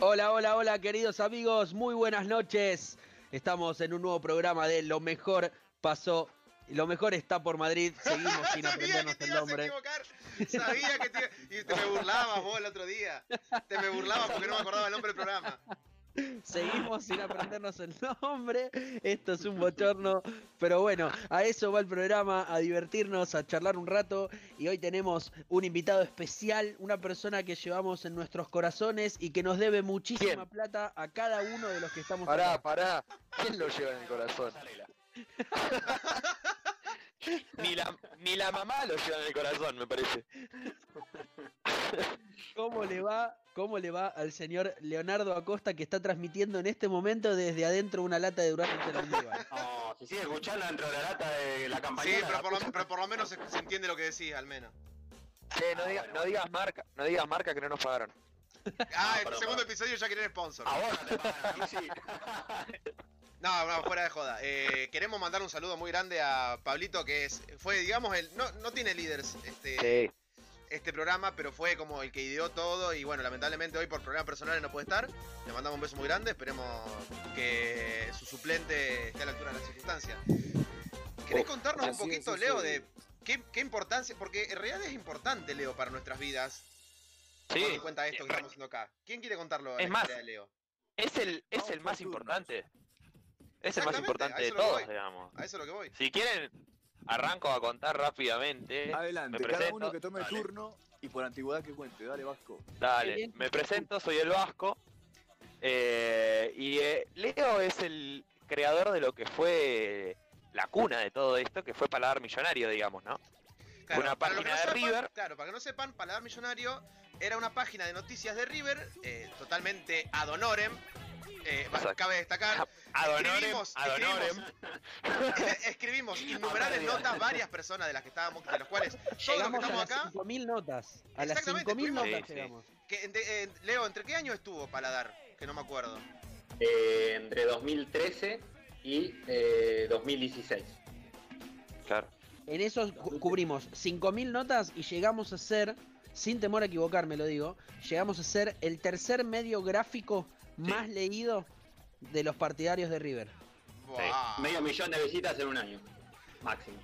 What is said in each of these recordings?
Hola, hola, hola, queridos amigos, muy buenas noches. Estamos en un nuevo programa de Lo mejor pasó, lo mejor está por Madrid. Seguimos sin aprendernos que te el nombre. equivocar. Sabía que te Y te me burlabas vos el otro día. Te me burlabas porque no me acordaba el nombre del programa. Seguimos sin aprendernos el nombre. Esto es un bochorno. Pero bueno, a eso va el programa, a divertirnos, a charlar un rato. Y hoy tenemos un invitado especial, una persona que llevamos en nuestros corazones y que nos debe muchísima ¿Quién? plata a cada uno de los que estamos Pará, acá. pará. ¿Quién lo lleva en el corazón? ni, la, ni la mamá lo lleva en el corazón, me parece. ¿Cómo le va? ¿Cómo le va al señor Leonardo Acosta que está transmitiendo en este momento desde adentro una lata de almíbar? No, se sigue escuchando dentro de la lata de la Sí, campaña. pero por, lo, pero por lo menos se, se entiende lo que decís, al menos. Che, no, diga- no digas marca, no digas marca que no nos pagaron. Ah, el perdón, segundo episodio ya quieren sponsor. A vos no te pagan, sí. No, no, fuera de joda. Eh, queremos mandar un saludo muy grande a Pablito, que es fue, digamos, el no, no tiene líderes este, Sí. este programa, pero fue como el que ideó todo. Y bueno, lamentablemente hoy por problemas personales no puede estar. Le mandamos un beso muy grande. Esperemos que su suplente esté a la altura de las circunstancias. ¿Querés Oh, contarnos un poquito, es, Leo, sí. de qué, qué importancia? Porque en realidad es importante, Leo, para nuestras vidas. Teniendo en cuenta esto que estamos haciendo acá. ¿Quién quiere contarlo? Es la más, de Leo? Es el, es Vamos el más turnos. Es el más importante de todos, digamos. A eso es lo que voy. Si quieren, arranco a contar rápidamente. Adelante, Me cada presento. uno que tome Dale. turno y por antigüedad que cuente. Dale, Vasco. Dale, me presento, soy el Vasco. eh, y eh, Leo es el creador de lo que fue la cuna de todo esto, que fue Paladar Millonario, digamos, ¿no? Una los que página de sepan, River. Claro, para que no sepan, Paladar Millonario era una página de noticias de River, eh, totalmente ad honorem. Eh, cabe destacar, Escribimos, honorem. escribimos innumerables notas, varias personas de las que estábamos, de los cuales todos los que Llegamos a estamos las acá, 5.000 notas. A las Exactamente, 5.000 estuvimos- notas Sí, sí. llegamos. que, eh, Leo, ¿entre qué año estuvo Paladar? Que no me acuerdo. Eh, entre 2013 y eh, 2016. Claro. En eso cu- cubrimos 5.000 notas y llegamos a ser, sin temor a equivocarme lo digo, llegamos a ser el tercer medio gráfico más leído de los partidarios de River. Medio millón de visitas en un año. Máximo.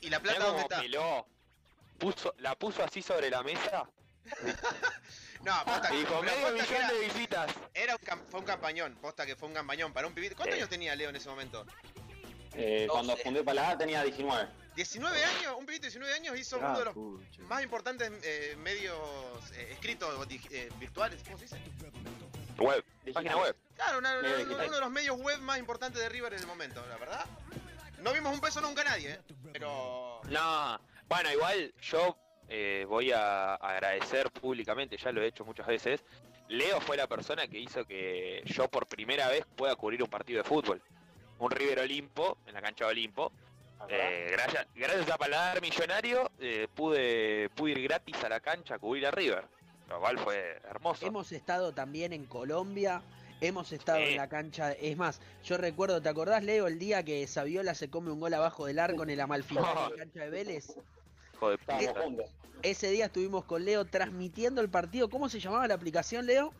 ¿Y la plata dónde cómo está? peló. Puso, la puso así sobre la mesa No, posta, y dijo medio que millón era, de visitas. era un, fue un campañón, posta que fue un campañón para un pibito. ¿Cuántos Sí. años tenía Leo en ese momento? Eh, cuando fundé Paladar tenía 19. 19 años, un pibito de 19 años hizo uno Ah, de los pucha. más importantes eh, medios eh, escritos eh, virtuales, ¿cómo se dice? Web, página web. Claro, una- uno de los medios web más importantes de River en el momento, la verdad. No vimos un peso nunca a nadie, ¿eh? pero... No, bueno, igual yo eh, voy a agradecer públicamente, ya lo he hecho muchas veces. Leo fue la persona que hizo que yo por primera vez pueda cubrir un partido de fútbol. Un River Olimpo, en la cancha de Olimpo. Eh, gracias, gracias a Paladar Millonario eh, pude, pude ir gratis a la cancha a cubrir a River. Lo cual fue hermoso. Hemos estado también en Colombia, hemos estado Sí. en la cancha. Es más, yo recuerdo, ¿te acordás, Leo, el día que Saviola se come un gol abajo del arco en el Amalfitani en la cancha de Vélez? Hijo de Estábamos puta. juntos. Ese día estuvimos con Leo transmitiendo el partido. ¿Cómo se llamaba la aplicación, Leo?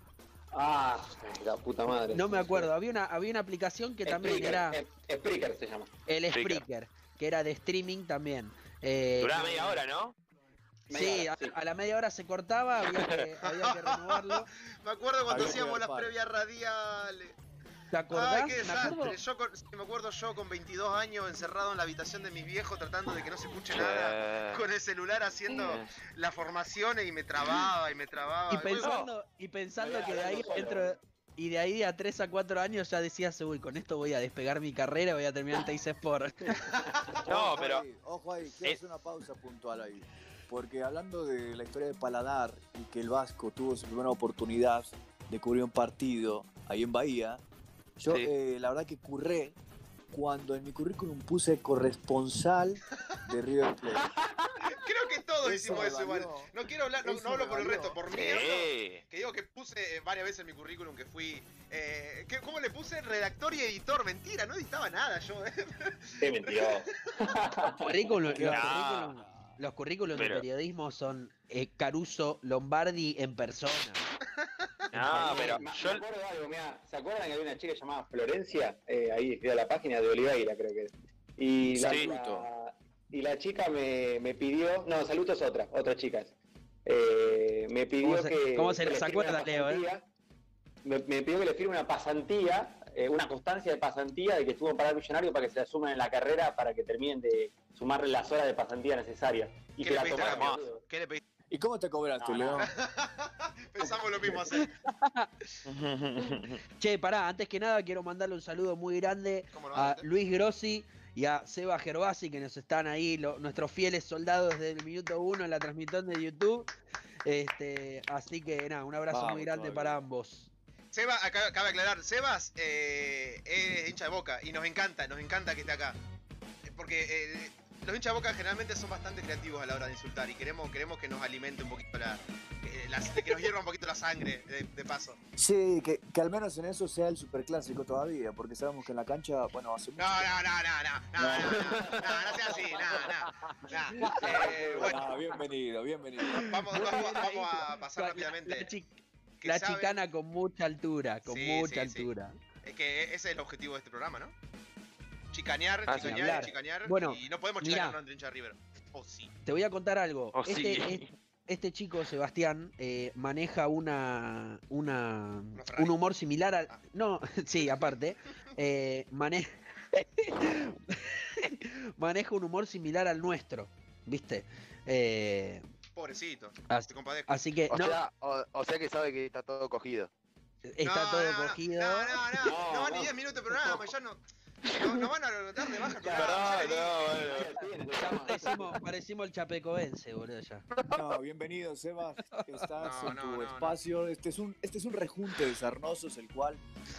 Ah, la puta madre. No me acuerdo. Había una, había una aplicación que también Spreaker, era eh, Spreaker se llama. el Spreaker. Spreaker, que era de streaming también. Eh, Duraba media hora, ¿no? Sí, a, hora, sí. a la media hora se cortaba, había que, había que renovarlo. Me acuerdo cuando Había hacíamos las previas radiales. ¿Te acordás? Ay, qué Me acuerdo- desastre. Yo con- sí, me acuerdo yo con 22 años encerrado en la habitación de mis viejos tratando de que no se escuche nada. Con el celular haciendo las formaciones y me trababa y me trababa. Y pensando, y pensando que de ahí dentro y de ahí a 3 a 4 años ya decías, uy, con esto voy a despegar mi carrera, voy a terminar en Teis Sport. No, Ojo pero- ahí, ojo ahí, quiero Eh. hacer una pausa puntual ahí. Porque hablando de la historia de Paladar y que el Vasco tuvo su primera oportunidad de cubrir un partido ahí en Bahía, yo Sí. eh, la verdad que curré cuando en mi currículum puse corresponsal de River Plate. Creo que todos Eso hicimos eso igual. No quiero hablar, no, no hablo por el resto, por mí Sí. que digo que puse varias veces en mi currículum que fui. Eh, que- ¿Cómo le puse? Redactor y editor. Mentira, no editaba nada yo. eh. Qué mentiroso. Currículum- Qué los, currículum- los currículums de periodismo son eh, Caruso Lombardi en persona. No, pero me, yo. me acuerdo de algo, mirá, ¿se acuerdan que había una chica llamada Florencia? Eh, ahí escribía la página de Oliveira, creo que es. Y la, Sí. la- y la chica me, me pidió, no, Saluto es otra, otra chica. Eh, me pidió ¿Cómo se- que. cómo se les acuerda, Leo, eh? Me, me pidió que le firme una pasantía, eh, una constancia de pasantía de que estuvo en Pará Millonario para que se la sumen en la carrera para que terminen de sumarle las horas de pasantía necesarias. Y ¿Qué que le la pediste a tomaron. cambio? boludo. ¿Qué le pediste? ¿Y cómo te cobraste, No, no. Leo? Pensamos lo mismo hacer. Che, pará, antes que nada quiero mandarle un saludo muy grande a Luis Grossi y a Seba Gervasi que nos están ahí, lo- nuestros fieles soldados desde el minuto uno en la transmisión de YouTube. Este, así que nada, un abrazo Vamos muy grande para ambos. Seba, acá, cabe aclarar, Sebas eh, es hincha de boca y nos encanta, nos encanta que esté acá. Eh, Porque eh, los hinchas de boca generalmente son bastante creativos a la hora de insultar y queremos, queremos que nos alimente un poquito la, que, que nos hierva un poquito la sangre de, de paso. Sí, que, que al menos en eso sea el superclásico todavía, porque sabemos que en la cancha, bueno, hace mucho. No, no, no, no, no, no, no, no, no, no, no sea así, no, no, no. Eh, bueno, Ah, bienvenido, bienvenido. vamos, vamos, vamos a pasar La- rápidamente. La, que chicana con mucha altura, con Sí, mucha sí, sí. altura. Es que ese es el objetivo de este programa, ¿no? Chicanear, Ah, chicanear, chicanear. Bueno, y no podemos mirá. chicanear de River. O sí. Te voy a contar algo. Oh, este, sí. es- este chico, Sebastián, eh, maneja una, una un humor similar al. Ah. No, sí, aparte. eh, maneja. maneja un humor similar al nuestro, ¿viste? Eh, Pobrecito. Así- Te compadezco. así que O, no, sea, o, o sea que sabe que está todo cogido. está No, todo no, no, cogido. No, no, no. No, No, van ni no. 10 minutos de programa. Ya no. No, no van a dar de baja dije. Ya parecimos, parecimos el chapecoense, boludo, ya. No, bienvenido, Sebas. Estás No, en no, tu no, no. espacio. Este, es un, este es un rejunte de sarnosos, el cual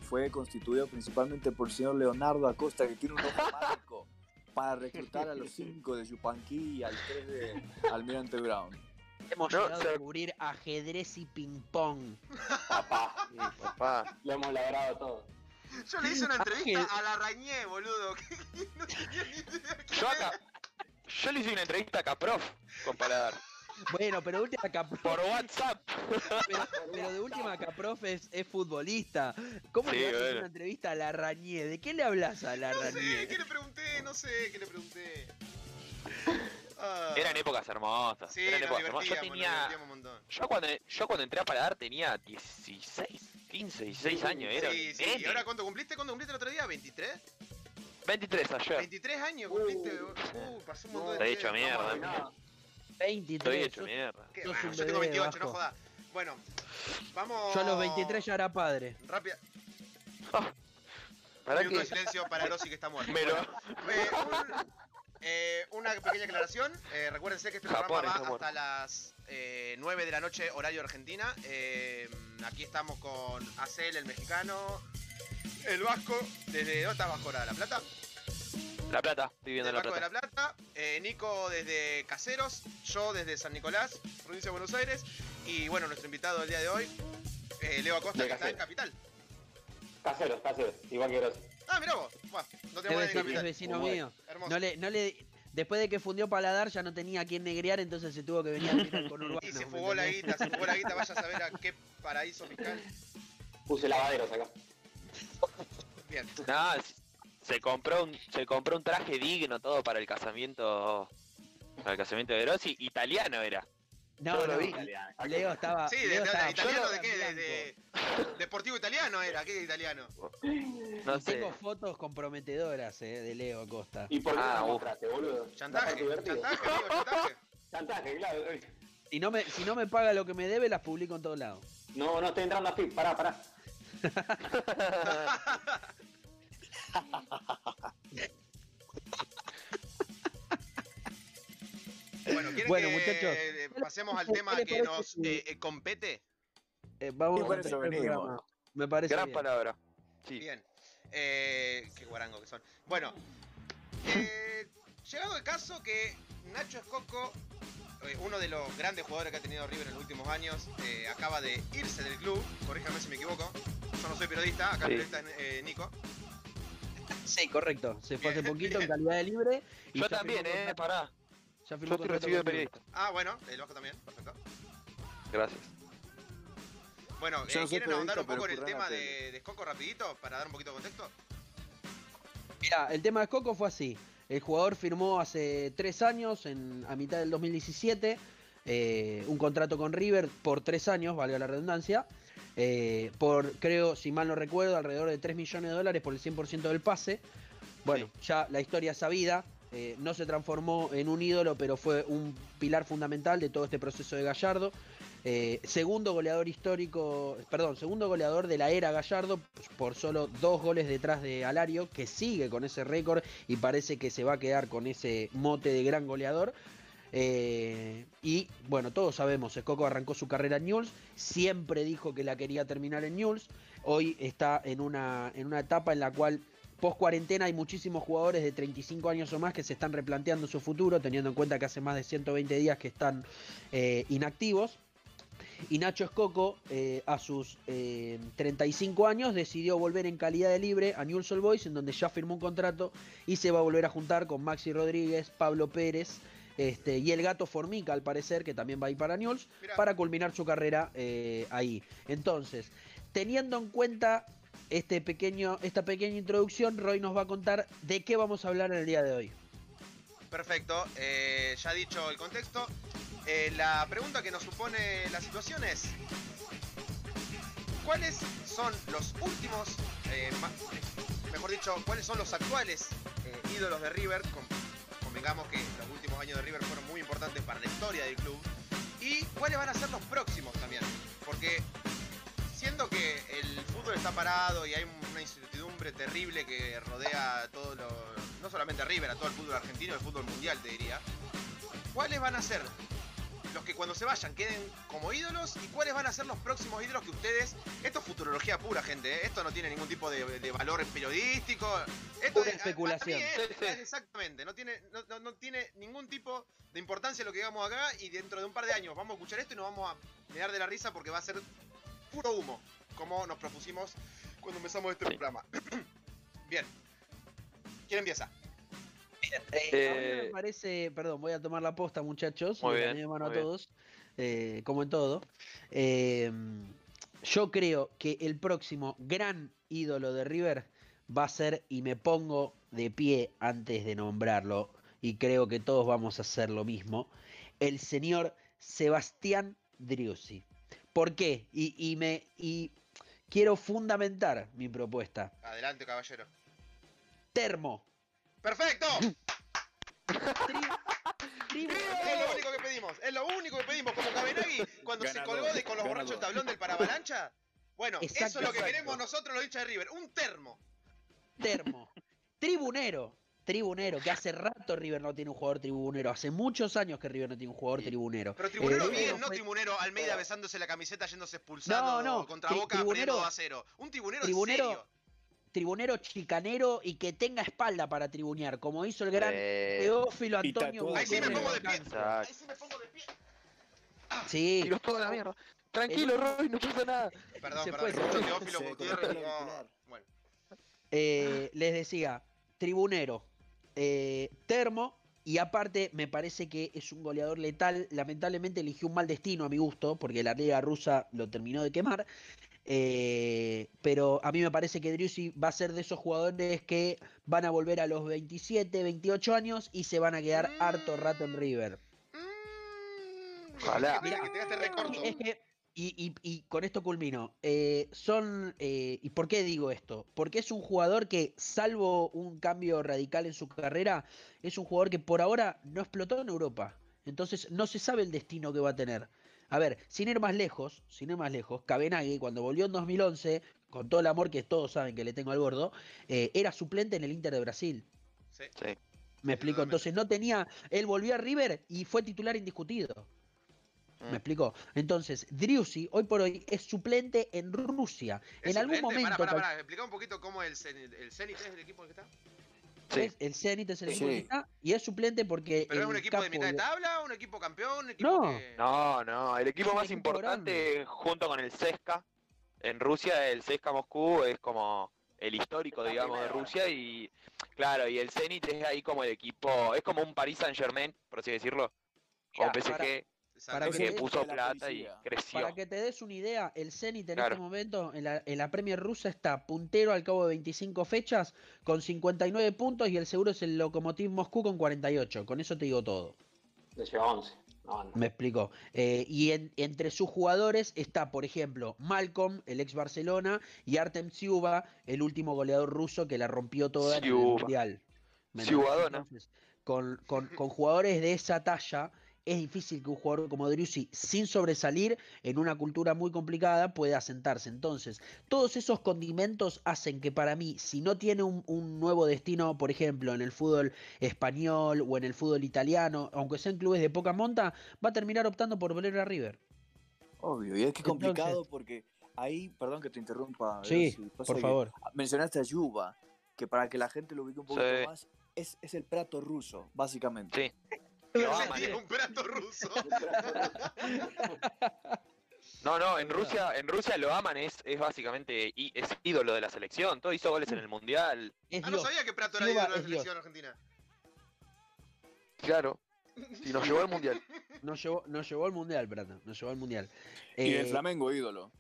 fue constituido principalmente por el señor Leonardo Acosta, que tiene un ojo mágico para reclutar a los 5 de Yupanqui y al 3 de Almirante Brown. Hemos No, llegado se- a cubrir ajedrez y ping-pong. Papá, Sí, papá. lo hemos logrado todo. Yo le hice una entrevista Ángel. a la Rañé, boludo. no tenía ni idea Yo acá. Yo le hice una entrevista a Caprof con Paladar. Bueno, pero de última Caprof, Por WhatsApp. pero, pero de última Caprof es, es futbolista. ¿Cómo Sí, le haces bueno. una entrevista a la Rañé? ¿De qué le hablas a la No sé, Rañé? ¿qué le pregunté? No sé, ¿qué le pregunté? Ah. Eran épocas hermosas. Sí, eran épocas hermosas. Yo tenía. divertíamos un montón. Yo cuando, yo cuando entré a Paladar tenía 16, 15, 16 años. Era Sí, sí. ¿Y ahora cuánto cumpliste? ¿Cuándo cumpliste el otro día? ¿23? 23 ayer. 23 años cumpliste. Uh, pasó un montón de Estoy hecho tiempo. mierda. No, 23. Estoy hecho mierda. Qué yo tengo bebé, 28, no Vasco. jodas. Bueno, vamos. Yo a los 23 ya era padre. Rápida. ¿Para Un minuto de qué? silencio para Rossi que está muerto. Me lo- Bueno, eh, un- eh, una pequeña aclaración. Eh, recuérdense que este Japón programa va hasta las eh, 9 de la noche, horario Argentina. Eh, aquí estamos con Acel, el mexicano. El Vasco, desde. ¿Dónde está Vasco ahora? ¿La Plata? La Plata, estoy viendo Del la Vasco de Plata. la Plata. Eh, Nico desde Caseros. Yo desde San Nicolás, provincia de Buenos Aires. Y bueno, nuestro invitado del día de hoy, eh, Leo Acosta, De que está en. Capital. caseros, caseros, igual que Rossi. Ah, mirá vos. Buah, no te Es es vecino mío. Hermoso. No le, no le, después de que fundió Paladar ya no tenía a quién negrear, entonces se tuvo que venir a tirar con Urbano. Y se ¿me fugó la guita, se fugó la guita, vaya a saber a qué paraíso fiscal. Puse lavaderos acá. Bien. Nada, s- se compró un, se compró un traje digno todo para el casamiento. Para el casamiento de Rossi, italiano era. No, Yo lo vi. Leo estaba. Sí, de, Leo de- estaba italiano de qué? De, deportivo italiano era, ¿qué italiano? No Y sé. Tengo fotos comprometedoras eh, de Leo Acosta. ¿Y por qué Ah, no mostraste, boludo? Chantaje, chantaje, amigo, chantaje. Chantaje, claro. Si no, me, si no me paga lo que me debe, las publico en todos lados. No, no estoy entrando a FIP, pará, pará. Bueno, ¿quieren Bueno, que muchachos. eh, pasemos al ¿Qué tema que nos eh, eh, compete? Eh, vamos por eso venimos. Me parece Gran bien. palabra. Sí. Bien. Eh, qué guarango que son. Bueno, eh, llegado el caso que Nacho Escoco, eh, uno de los grandes jugadores que ha tenido River en los últimos años, eh, acaba de irse del club. Corríjame si me equivoco. Yo no soy periodista, acá Sí. el periodista es eh, Nico. Sí, correcto. Se fue hace Bien, poquito en calidad de libre. y Yo también, eh, pará. Ya firmó Yo estoy recibido de periodista. Ah, bueno, el Vasco también, perfecto. Gracias. Bueno, eh, ¿quieren ahondar un poco en el tema de, de Escoco rapidito para dar un poquito de contexto? Mirá, el tema de Coco fue así. El jugador firmó hace tres años, en, a mitad del 2017, eh, un contrato con River por tres años, valga la redundancia. eh, por, creo, si mal no recuerdo, alrededor de 3 millones de dólares por el 100% del pase. Bueno, ya la historia es sabida. Eh, no se transformó en un ídolo, pero fue un pilar fundamental de todo este proceso de Gallardo. Eh, segundo goleador histórico, perdón, segundo goleador de la era Gallardo por solo dos goles detrás de Alario, que sigue con ese récord y parece que se va a quedar con ese mote de gran goleador. Eh, y bueno, todos sabemos, Escoco arrancó su carrera en Newell's, siempre dijo que la quería terminar en Newell's, hoy está en una, en una etapa en la cual post cuarentena hay muchísimos jugadores de 35 años o más que se están replanteando su futuro, teniendo en cuenta que hace más de 120 días que están eh, inactivos. Y Nacho Escoco, eh, a sus eh, 35 años, decidió volver en calidad de libre a Newell's Old Boys, en donde ya firmó un contrato y se va a volver a juntar con Maxi Rodríguez, Pablo Pérez este, y el gato Formica, al parecer, que también va a ir para Newell's, para culminar su carrera eh, ahí. Entonces, teniendo en cuenta este pequeño, esta pequeña introducción, Roy nos va a contar de qué vamos a hablar en el día de hoy. Perfecto, eh, ya dicho el contexto, eh, la pregunta que nos supone la situación es, ¿cuáles son los últimos, eh, ma- mejor dicho, cuáles son los actuales eh, ídolos de River? Con- convengamos que los últimos años de River fueron muy importantes para la historia del club. ¿Y cuáles van a ser los próximos también? Porque que el fútbol está parado y hay una incertidumbre terrible que rodea a todo lo, no solamente a River, a todo el fútbol argentino, el fútbol mundial, te diría. ¿Cuáles van a ser los que cuando se vayan queden como ídolos y cuáles van a ser los próximos ídolos que ustedes... Esto es futurología pura, gente, ¿eh? esto no tiene ningún tipo de, de valor periodístico. Esto Pura es- especulación. para mí es- Sí, sí. es exactamente, no tiene, no, no- no tiene ningún tipo de importancia lo que digamos acá y dentro de un par de años vamos a escuchar esto y nos vamos a mirar de la risa porque va a ser puro humo, como nos propusimos cuando empezamos este Sí. programa. Bien. ¿Quién empieza? Eh, a mí me Eh, parece, perdón, voy a tomar la posta, muchachos. Muy bien, mano a muy todos, eh, como en todo. Eh, yo creo que el próximo gran ídolo de River va a ser, y me pongo de pie antes de nombrarlo, y creo que todos vamos a hacer lo mismo, el señor Sebastián Driussi. ¿Por qué? Y, y me y quiero fundamentar mi propuesta. Adelante, caballero. Termo. ¡Perfecto! Es lo único que pedimos, es lo único que pedimos. Como Cabenagui, cuando se colgó de con los borrachos el tablón del paravalancha. Bueno, eso es lo que exacto. queremos nosotros los hinchas de River. Un termo. Termo. Tribunero. Tribunero, que hace rato River no tiene un jugador tribunero. Hace muchos años que River no tiene un jugador tribunero. Pero tribunero Eh, bien, no fue- tribunero Almeida besándose la camiseta yéndose expulsado No, no, contra tri- Boca tribunero- perdiendo 2 a 0. Un tribunero, tribunero en serio. Tribunero chicanero y que tenga espalda para tribunear, como hizo el gran Eh, Teófilo Antonio Ahí sí me pongo de pie. Exacto. Ahí sí me pongo de pie. Sí, Tiros toda la mierda. Tranquilo, Roy, no pasa nada. Perdón, Se perdón, fue, escucho se Teófilo Gutiérrez. el no. Bueno, eh, les decía, tribunero, eh, termo, y aparte me parece que es un goleador letal. Lamentablemente eligió un mal destino a mi gusto, porque la liga rusa lo terminó de quemar. Eh, pero a mí me parece que Driussi va a ser de esos jugadores que van a volver a los 27, 28 años y se van a quedar harto rato en River. Mm, Ojalá. Mira, que tenga este recorto. Es que, y, y- y con esto culmino. eh, son. eh, ¿Y por qué digo esto? Porque es un jugador que, salvo un cambio radical en su carrera, es un jugador que por ahora no explotó en Europa. Entonces no se sabe el destino que va a tener. A ver, sin ir más lejos, sin ir más lejos, Cabenagui, cuando volvió en 2011, con todo el amor que todos saben que le tengo al gordo, eh, era suplente en el Inter de Brasil. Sí. Sí. Me explico. Entonces no tenía. Él volvió a River y fue titular indiscutido. ¿Me Mm. explicó? Entonces, Driussi hoy por hoy es suplente en Rusia. ¿Es En algún momento. Pará, pará, cal- pará. Explica un poquito cómo el Zenit, el Zenit es el equipo en el que está. Sí. es- el Zenit es el Sí. equipo que está, y es suplente porque. ¿Pero es un equipo de mitad de tabla? ¿Un equipo campeón? ¿Un equipo No. que.? No, no, el equipo más equipo importante junto con el CSKA en Rusia, el CSKA Moscú es como el histórico, Está digamos, de. Rusia y claro, y el Zenit es ahí como el equipo, es como un Paris Saint Germain, por así decirlo, como Mira, PSG para-. Para que puso plata y creció. Para que te des una idea, el Zenit en Claro. este momento en la, en la Premier rusa está puntero al cabo de 25 fechas con 59 puntos y el seguro es el Lokomotiv Moscú con 48. Con eso te digo todo. Le lleva 11. No, no. Me explico. Eh, y en- entre sus jugadores está, por ejemplo, Malcolm, el ex Barcelona, y Artem Tsiuba, el último goleador ruso que la rompió toda en el. Mundial. Entonces, con, con- con jugadores de esa talla, es difícil que un jugador como Driussi, sin sobresalir en una cultura muy complicada, pueda asentarse. Entonces, todos esos condimentos hacen que para mí, si no tiene un, un nuevo destino, por ejemplo, en el fútbol español o en el fútbol italiano, aunque sean clubes de poca monta, va a terminar optando por volver a River. Obvio, y es que es Entonces- complicado porque ahí, perdón que te interrumpa. Sí, por que favor. Mencionaste a Yuba, que para que la gente lo ubique un poquito Sí. más, es, es el prato ruso, básicamente. Sí. Lo aman, Sería eh. un plato ruso. No, no, en Rusia, en Rusia lo aman, es, es básicamente y es ídolo de la selección, todo hizo goles en el mundial, Es Ah, no sabía que Prato era ídolo de la Dios. selección argentina. Claro. Y nos llevó al mundial. Nos llevó, nos llevó al mundial, Prata. Nos llevó al mundial. Y el Eh, Flamengo ídolo.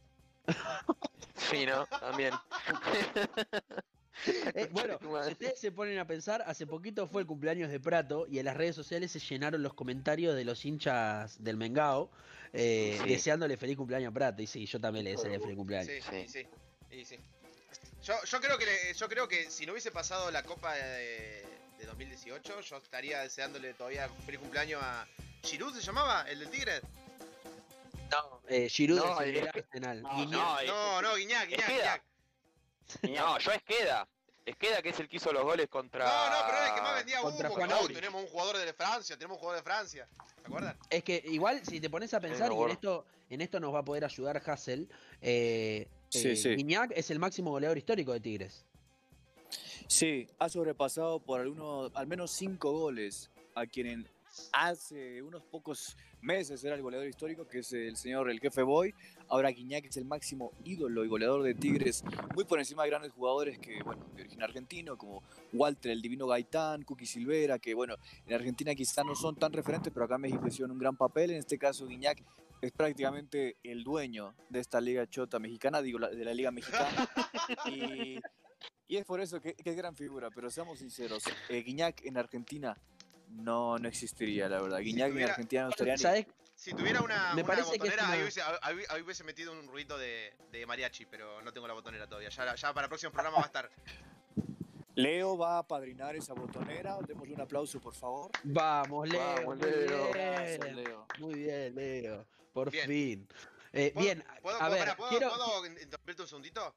sí, ¿no? También. Eh, bueno, si ustedes se ponen a pensar, hace poquito fue el cumpleaños de Prato y en las redes sociales se llenaron los comentarios de los hinchas del Mengao eh, Sí. deseándole feliz cumpleaños a Prato. Y sí, yo también le desearía feliz cumpleaños. Sí, Sí. sí. Yo, yo creo que le- yo creo que si no hubiese pasado la Copa de, de 2018, yo estaría deseándole todavía feliz cumpleaños a Giroud se llamaba, el del Tigre. No, eh, Giroud No, es el Arsenal. no, Guiñac. No, No, Guiñac, Guiñac. Guiñac. No, yo es Queda. Es Queda que es el que hizo los goles contra. No, no, pero era el que más vendía humo. Contra Juan no, tenemos un jugador de Francia, tenemos un jugador de Francia. ¿Se acuerdan? Es que igual, si te pones a pensar, y en esto, en esto nos va a poder ayudar Hassel, eh, Sí, eh, sí. Es el máximo goleador histórico de Tigres. Sí, ha sobrepasado por algunos, al menos cinco goles a quien hace unos pocos meses era el goleador histórico, que es el señor el jefe Boy. Ahora Guiñac es el máximo ídolo y goleador de Tigres, muy por encima de grandes jugadores que, bueno, de origen argentino, como Walter, el divino Gaitán, Cookie Silvera, que, bueno, en Argentina quizás no son tan referentes, pero acá en México hicieron un gran papel. En este caso, Guiñac es prácticamente el dueño de esta liga chota mexicana, digo, de la liga mexicana. Y, es por eso que, que es gran figura, pero seamos sinceros, eh, Guiñac en Argentina no, no existiría, la verdad. Guiñac en tuviera- Argentina no estaría ni... ¿Sabes? Si tuviera una, Me una parece que es botonera, ahí, hubiese, ahí- ahí hubiese metido un ruido de, de mariachi, pero no tengo la botonera todavía. Ya, ya para el próximo programa va a estar. Leo va a padrinar esa botonera, démosle un aplauso, por favor. Vamos, Leo. Vamos, muy Leo. Gracias, bien. Leo. Muy bien, Leo. Por Bien. fin. Eh, ¿Puedo- bien, ¿Puedo, a puedo- ver, pará, ¿puedo- quiero... puedo interrumpirte un segundito?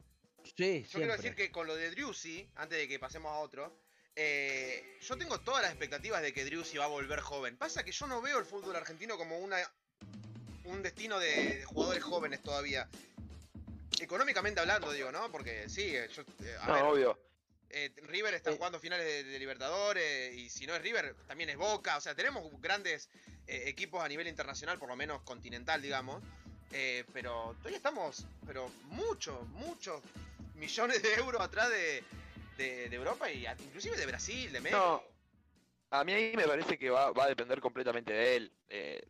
Sí, Yo quiero decir que con lo de Driussi, antes de que pasemos a otro, eh, yo tengo todas las expectativas de que Driussi va a volver joven. Pasa que yo no veo el fútbol argentino como una un destino de, de jugadores jóvenes todavía. Económicamente hablando, digo, ¿no? Porque sí, eh, yo, eh, a No, ver, obvio. eh, River está jugando finales de, de Libertadores y si no es River, también es Boca. O sea, tenemos grandes eh, equipos a nivel internacional, por lo menos continental, digamos. Eh, pero todavía estamos, pero muchos, muchos millones de euros atrás de, de- de Europa y a- inclusive de Brasil, de México. No. A mí ahí me parece que va, va a depender completamente de él. Eh,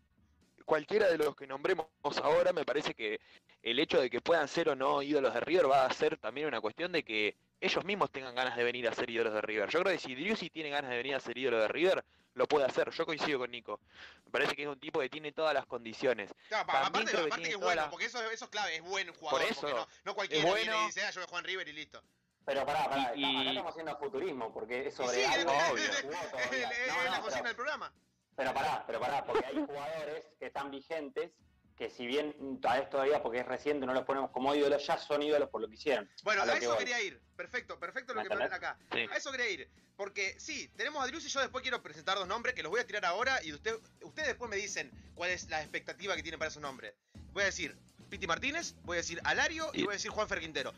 cualquiera de los que nombremos ahora, me parece que el hecho de que puedan ser o no ídolos de River va a ser también una cuestión de que ellos mismos tengan ganas de venir a ser ídolos de River. Yo creo que si Driussi tiene ganas de venir a ser ídolo de River, lo puede hacer. Yo coincido con Nico. Me parece que es un tipo que tiene todas las condiciones. Claro, pa- También aparte, que es bueno, porque eso, eso es clave, es buen jugador. eso, no, no cualquiera es viene y dice, ah, yo voy a jugar en River y listo. Pero pará, pará, Y- estamos- acá y- estamos haciendo futurismo, porque es Y sobre sí, algo obvio. es- jugó es- todavía. es No, no, la pero- cocina del programa. Pero pará, pero pará, porque hay jugadores que están vigentes que si bien tal vez todavía porque es reciente no los ponemos como ídolos, ya son ídolos por lo que hicieron. Bueno, A a, que eso quería ir. Perfecto, perfecto lo ¿Me que entendés? acá. Sí. A eso quería ir. Porque sí, tenemos a Driussi, yo después quiero presentar dos nombres que los voy a tirar ahora y usted, ustedes después me dicen, cuál es la expectativa que tiene para esos nombres. Voy a decir Piti Martínez, voy a decir Alario y Y- voy a decir Juan Quintero.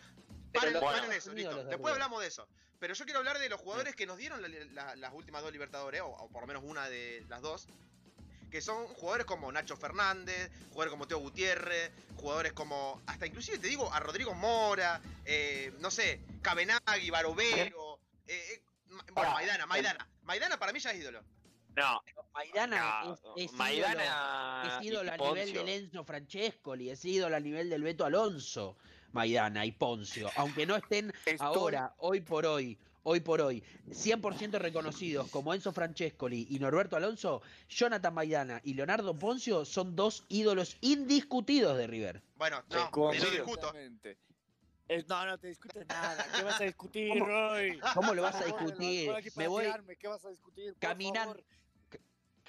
Pero Paren, bueno, eso, listo. de Después hablamos de eso. Pero yo quiero hablar de los jugadores que nos dieron la- la- las últimas dos Libertadores, o, o por lo menos una de las dos. Que son jugadores como Nacho Fernández, jugadores como Teo Gutiérrez, jugadores como. Hasta inclusive te digo a Rodrigo Mora, eh, no sé, Cabenagui, Barovero. eh, eh, bueno, Maidana, Maidana. Maidana para mí ya es ídolo. No, Maidana no, es, es ídolo, Maidana es ídolo a nivel Poncio. del Enzo Francescoli, es ídolo a nivel del Beto Alonso, Maidana y Poncio. Aunque no estén Estoy- ahora, hoy por hoy, hoy por hoy, 100% reconocidos como Enzo Francescoli y Norberto Alonso, Jonathan Maidana y Leonardo Poncio son dos ídolos indiscutidos de River. Bueno, no, te lo discuto. Es- no, no te discutes nada. ¿Qué vas a discutir, ¿Cómo? Roy? ¿Cómo lo vas a favor, discutir? Me voy ¿Qué vas a discutir? Por caminando- favor.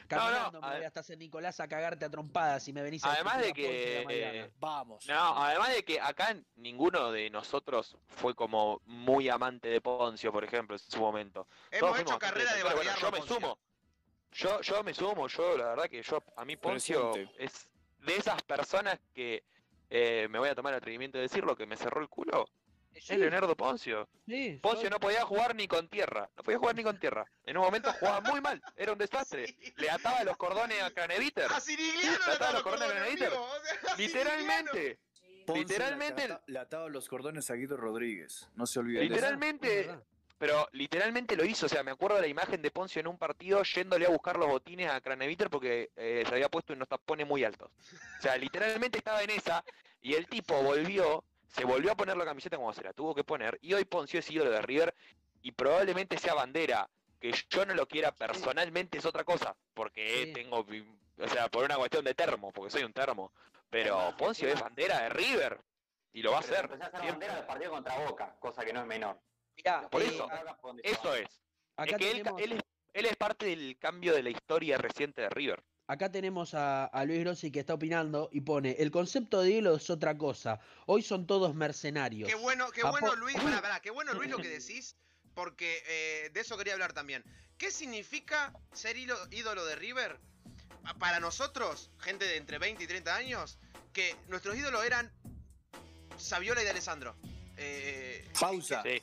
Caminando, no, me a- voy hasta San Nicolás a cagarte a trompadas y me venís a Además de que eh, Vamos. No, además de que acá ninguno de nosotros fue como muy amante de Poncio, por ejemplo, en su momento. Hemos Todos hecho carrera de. Bueno, yo me sumo. Yo, yo me sumo, yo la verdad que yo, a mí Poncio Presente. es de esas personas que eh, me voy a tomar el atrevimiento de decirlo, que me cerró el culo. Sí, Es Leonardo Poncio. sí, Poncio soy- no podía jugar ni con tierra. No podía jugar ni con tierra. En un momento jugaba muy mal. Era un desastre. Sí. Le ataba los cordones a Craneviter. A Sirigliano le ataba los cordones o sea, a Sirigliano. Literalmente. Literalmente- Le, ata- le ataba los cordones a Guido Rodríguez. No se olviden. Literalmente, pero literalmente lo hizo. O sea, me acuerdo de la imagen de Poncio en un partido yéndole a buscar los botines a Craneviter porque eh, se había puesto unos tapones muy altos. O sea, literalmente estaba en esa y el tipo volvió, se volvió a poner la camiseta como se la tuvo que poner y hoy Poncio es ídolo de River y probablemente sea bandera. Que yo no lo quiera personalmente es otra cosa, porque Sí. tengo, o sea, por una cuestión de termo, porque soy un termo. Pero Además, Poncio es bandera de River y lo va a hacer. empezó a hacer siempre. bandera del partido contra Boca, cosa que no es menor. Mirá, Por eh, eso, se Eso es. acá es que él es, él es parte del cambio de la historia reciente de River. Acá tenemos a, a Luis Grossi que está opinando y pone, el concepto de ídolo es otra cosa, hoy son todos mercenarios. Qué bueno, qué bueno Luis, pará, pará, qué bueno Luis lo que decís, porque eh, de eso quería hablar también. ¿Qué significa ser ídolo de River? Pa- Para nosotros, gente de entre 20 y 30 años, que nuestros ídolos eran Saviola y de Alessandro. Eh, Pausa. Sí.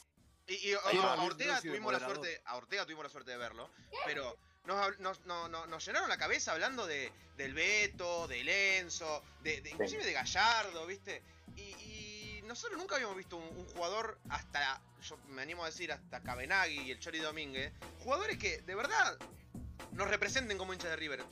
y, Ortega tuvimos la suerte, a Ortega tuvimos la suerte de verlo, pero nos, nos- no- no- nos llenaron la cabeza hablando de, del Beto, del Enzo, de, de- inclusive de Gallardo, ¿viste? Y, y nosotros nunca habíamos visto un, un jugador hasta, yo me animo a decir, hasta Cabenagui y el Chori Domínguez, jugadores que de verdad nos representen como hinchas de River.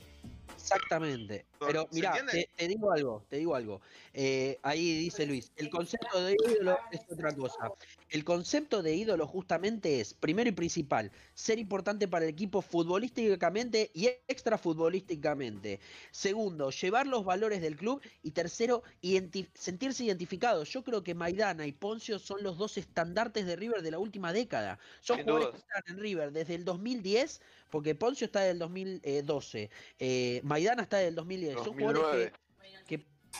Exactamente. Pero ¿Se mirá, entiende? te, te digo algo, te digo algo. Eh, ahí dice Luis, el concepto de ídolo es otra cosa. El concepto de ídolo justamente es, primero y principal, ser importante para el equipo futbolísticamente y extra futbolísticamente. Segundo, llevar los valores del club. Y tercero, identi- sentirse identificados. Yo creo que Maidana y Poncio son los dos estandartes de River de la última década. Son jugadores que están en River desde el 2010, porque Poncio está del 2012. Eh, Maidana está del 2010. Son jugadores 2009. que, que,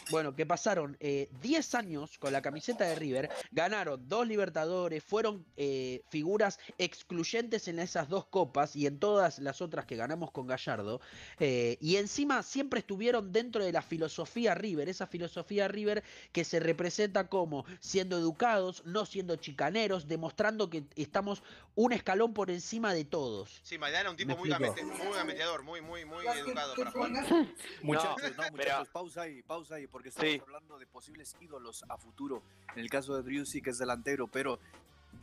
bueno, que pasaron eh, 10 años con la camiseta de River, ganaron dos Libertadores, fueron eh, figuras excluyentes en esas dos copas y en todas las otras que ganamos con Gallardo. eh, y encima siempre estuvieron dentro de la filosofía River, esa filosofía River que se representa como siendo educados, no siendo chicaneros, demostrando que estamos un escalón por encima de todos. Sí, Maidana un tipo muy, gamete- muy gameteador, muy, muy, muy educado para jugar. Muchachos, no, muchachos, pausa ahí, pausa ahí, porque estamos Sí. hablando de posibles ídolos a futuro. En el caso de Driussi, que es delantero, pero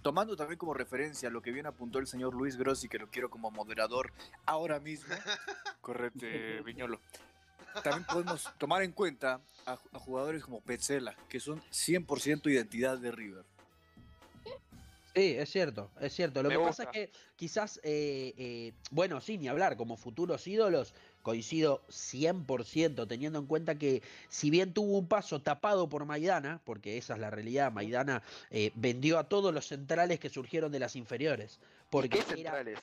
tomando también como referencia lo que bien apuntó el señor Luis Grossi, que lo quiero como moderador ahora mismo. Correcto, Viñolo. También podemos tomar en cuenta a, a jugadores como Petzela, que son 100% identidad de River. Sí, es cierto, es cierto. Lo Me que pasa es que quizás, eh, eh, bueno, sí, ni hablar, como futuros ídolos, coincido 100%, teniendo en cuenta que si bien tuvo un paso tapado por Maidana, porque esa es la realidad, Maidana eh, vendió a todos los centrales que surgieron de las inferiores. Porque ¿Qué era- centrales?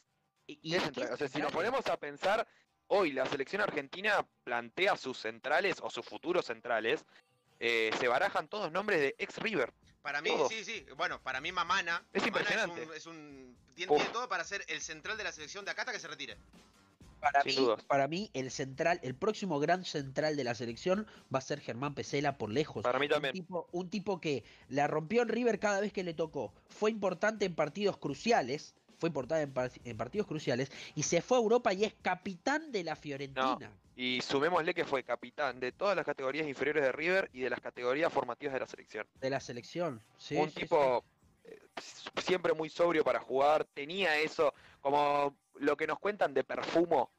y- ¿Qué y- ¿qué centrales? O sea, si nos ponemos a pensar, hoy la selección argentina plantea sus centrales o sus futuros centrales, eh, se barajan todos nombres de ex River. Para mí, sí, sí. Bueno, para mí Mamana. Es Mamana impresionante. un- es un- tiene, Uf. tiene todo para ser el central de la selección de acá hasta que se retire. Para sin mí, dudas. para mí, el central, el próximo gran central de la selección va a ser Germán Pesela por lejos. Para mí Un también. tipo, un tipo que la rompió en River cada vez que le tocó. Fue importante en partidos cruciales. Fue importante en, par- en partidos cruciales. Y se fue a Europa y es capitán de la Fiorentina. Y sumémosle que fue capitán de todas las categorías inferiores de River y de las categorías formativas de la selección. De la selección. Sí, un sí, sí. tipo eh, siempre muy sobrio para jugar, tenía eso, como lo que nos cuentan de perfumo,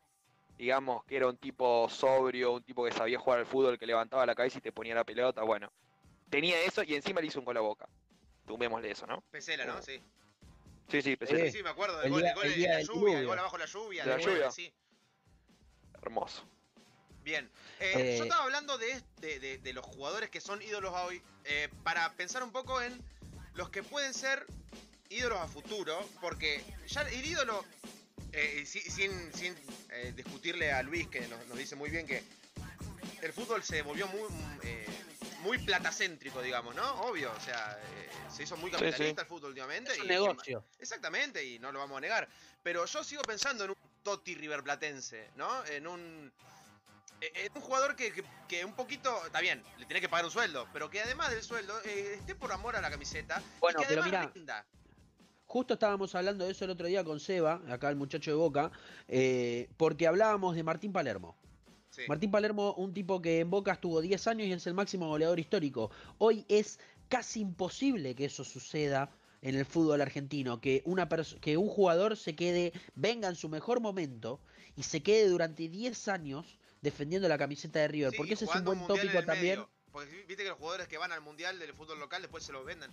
digamos, que era un tipo sobrio, un tipo que sabía jugar al fútbol, que levantaba la cabeza y te ponía la pelota, bueno, tenía eso y encima le hizo un gol a boca. Sumémosle eso, ¿no? Pesela, ¿no? Sí. Sí, sí. Pesela, Sí, sí, me acuerdo El gol, día- el gol el en día la lluvia, el gol abajo la lluvia, De la nueve, lluvia. sí. hermoso. Bien. Eh, Eh, yo estaba hablando de, de- de- de los jugadores que son ídolos hoy, eh, para pensar un poco en los que pueden ser ídolos a futuro, porque ya el ídolo, eh, y si- sin, sin eh, discutirle a Luis, que nos, nos dice muy bien que el fútbol se volvió muy, eh, muy platacéntrico, digamos, ¿no? Obvio, o sea, eh, se hizo muy capitalista sí. el fútbol últimamente. Es un y- negocio. Exactamente, y no lo vamos a negar. Pero yo sigo pensando en un Totti Riverplatense, ¿no? En un. eh, En un jugador que, que- que un poquito. Está bien, le tiene que pagar un sueldo, pero que además del sueldo eh, esté por amor a la camiseta. Bueno, y que pero además mira, rinda. Justo estábamos hablando de eso el otro día con Seba, acá el muchacho de Boca, eh, porque hablábamos de Martín Palermo. Sí. Martín Palermo, un tipo que en Boca estuvo 10 años y es el máximo goleador histórico. Hoy es casi imposible que eso suceda en el fútbol argentino, que, una que un jugador se quede, venga en su mejor momento y se quede durante 10 años defendiendo la camiseta de River, Sí, porque ese es un buen tópico también. medio. Porque viste que los jugadores que van al mundial del fútbol local después se los venden.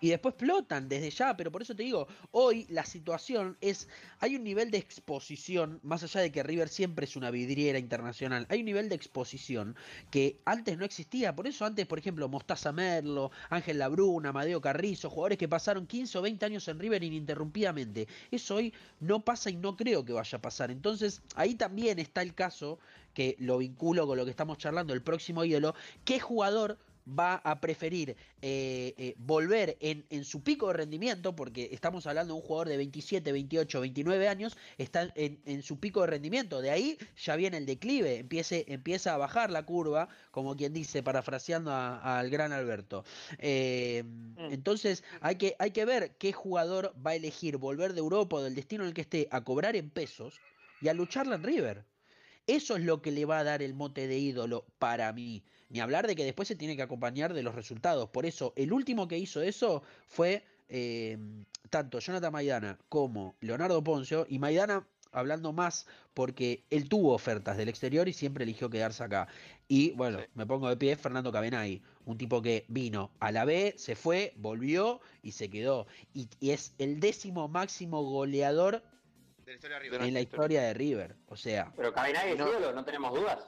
Y después explotan desde ya, pero por eso te digo, hoy la situación es, hay un nivel de exposición, más allá de que River siempre es una vidriera internacional, hay un nivel de exposición que antes no existía, por eso antes, por ejemplo, Mostaza Merlo, Ángel Labruna, Amadeo Carrizo, jugadores que pasaron 15 o 20 años en River ininterrumpidamente, eso hoy no pasa y no creo que vaya a pasar, entonces ahí también está el caso, que lo vinculo con lo que estamos charlando, el próximo ídolo, ¿qué jugador va a preferir eh, eh, volver en, en su pico de rendimiento, porque estamos hablando de un jugador de 27, 28, 29 años, está en, en su pico de rendimiento. De ahí ya viene el declive, empiece, empieza a bajar la curva, como quien dice, parafraseando al gran Alberto. Eh, entonces hay que, hay que ver qué jugador va a elegir volver de Europa o del destino en el que esté a cobrar en pesos y a lucharla en River. Eso es lo que le va a dar el mote de ídolo para mí. Ni hablar de que después se tiene que acompañar de los resultados. Por eso, el último que hizo eso fue eh, tanto Jonathan Maidana como Leonardo Poncio. Y Maidana hablando más porque él tuvo ofertas del exterior y siempre eligió quedarse acá. Y bueno, Sí. me pongo de pie Fernando Cabenagui, un tipo que vino a la B, se fue, volvió y se quedó. Y, y es el décimo máximo goleador De la historia de De River. la en la historia de River. O sea, Pero Cabenagui es No. ídolo, no tenemos dudas.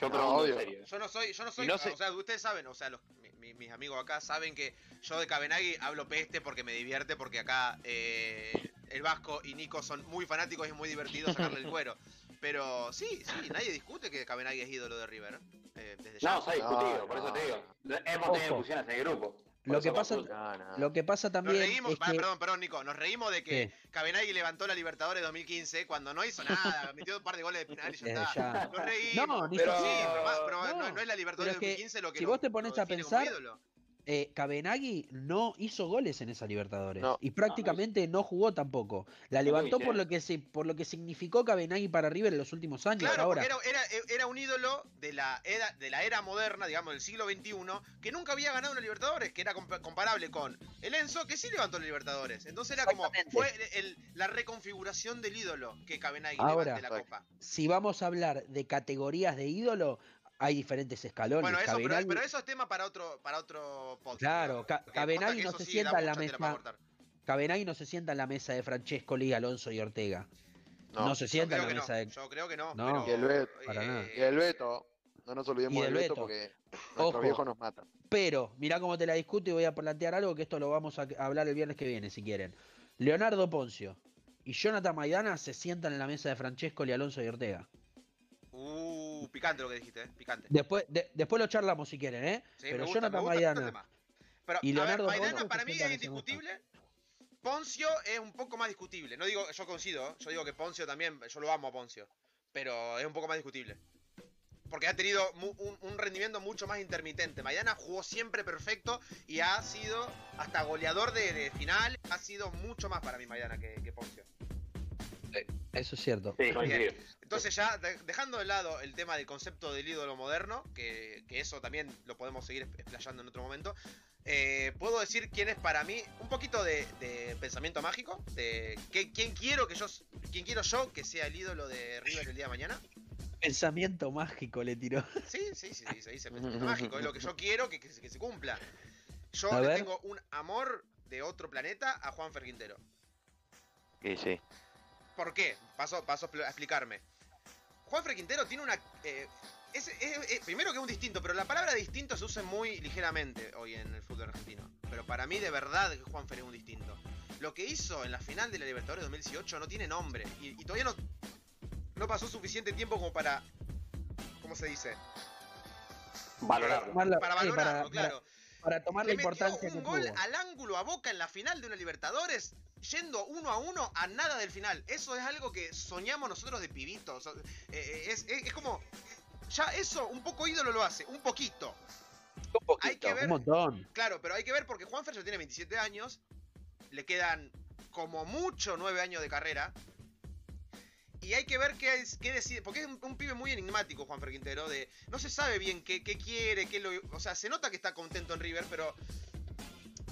Yo No, obvio. en serio. Yo no soy, yo no soy, Y no sé- o sea, ustedes saben, o sea, los- mi- mi- mis amigos acá saben que yo de Cabenagui hablo peste porque me divierte, porque acá eh, el Vasco y Nico son muy fanáticos y es muy divertido sacarle el cuero. Pero sí, sí, nadie discute que Cabenagui es ídolo de River. eh, desde ya. No, se ha discutido, No, por eso te digo. Hemos tenido discusiones en el grupo. Lo que pasa. No, no. lo que pasa Nos también reímos, es que perdón, perdón, Nico, nos reímos de que Cabenagui levantó la Libertadores 2015 cuando no hizo nada, metió un par de goles de penal y ya Desde está. ya. Nos reímos. No, ni pero, sí, pero, más- pero No, no, no es la Libertadores pero es que 2015 lo que si lo- vos te pones a pensar, ídolo. Eh, Cabenagui no hizo goles en esa Libertadores No. y prácticamente no jugó tampoco. La levantó por lo que se, por lo que significó Cabenagui para River en los últimos años. Claro, Ahora, era, era, era un ídolo de la, era, de la era moderna, digamos, del siglo XXI, que nunca había ganado una Libertadores, que era compa- comparable con el Enzo, que sí levantó la Libertadores. Entonces era como, fue el- la reconfiguración del ídolo que Cabenagui Ahora. levante la copa. si vamos a hablar de categorías de ídolo, hay diferentes escalones. Bueno, eso, pero, Cabenagui- pero eso es tema para otro, para otro podcast. Claro, Ca- que no se sí sienta en la mesa. Cabenagui no se sienta en la mesa de Francescoli, Alonso y Ortega. No, No. se sienta en la mesa no, de... yo creo que no. No. pero, Y el Beto, para nada. Y el Beto, no nos olvidemos Y del del Beto Beto. porque nuestros Ojo. viejos nos matan. Pero, mirá cómo te la discuto y voy a plantear algo que esto lo vamos a hablar el viernes que viene, si quieren. Leonardo Poncio y Jonathan Maidana se sientan en la mesa de Francesco, Alonso y Ortega. Uh, picante lo que dijiste, eh, picante. Después, de- después lo charlamos si quieren, ¿eh? Sí, Pero gusta, Jonathan Maidana. Pero, y a ver, Leonardo Maidana para mí es indiscutible. Poncio es un poco más discutible. No digo, yo coincido, yo digo que Poncio también, yo lo amo a Poncio. pero es un poco más discutible. Porque ha tenido mu- un, un rendimiento mucho más intermitente. Maidana jugó siempre perfecto y ha sido hasta goleador de, de final. Ha sido mucho más para mí Maidana que, que Poncio. Eso es cierto. Sí. Entonces ya de- dejando de lado el tema del concepto del ídolo moderno, que, que eso también lo podemos seguir explayando en otro momento, eh, puedo decir quién es para mí un poquito de, de pensamiento mágico, de qué- quién quiero que yo, quién quiero yo que sea el ídolo de River el día de mañana. Pensamiento mágico le tiró. Sí, sí, sí, sí, se dice pensamiento mágico, es lo que yo quiero que, que se- que se cumpla. Yo A le ver. tengo un amor de otro planeta a Juan Quintero. Sí, sí. ¿Por qué? Paso, paso a expl- a explicarme. Juan Quintero tiene una. eh, es- es- es- primero que es un distinto, pero la palabra distinto se usa muy ligeramente hoy en el fútbol argentino. Pero para mí, de verdad, que Juan es un distinto. Lo que hizo en la final de la Libertadores 2018 no tiene nombre. Y, y todavía no, no pasó suficiente tiempo como para. ¿Cómo se dice? Valorarlo. Para sí, valorarlo, para- claro. Para tomar la Le metió importancia que un gol tuvo. al ángulo a Boca en la final de una Libertadores, yendo uno a uno a nada del final. Eso es algo que soñamos nosotros de pibitos. Eh, es, es- es como. Ya eso, un poco ídolo lo hace, un poquito. Un poquito. Hay que ver, Un montón. claro, pero hay que ver porque Juanfer ya tiene 27 años, le quedan como mucho 9 años de carrera. Y hay que ver qué, es- qué decide, porque es un, un pibe muy enigmático Juanfer Quintero, de no se sabe bien qué, qué quiere, qué lo... O sea, se nota que está contento en River, pero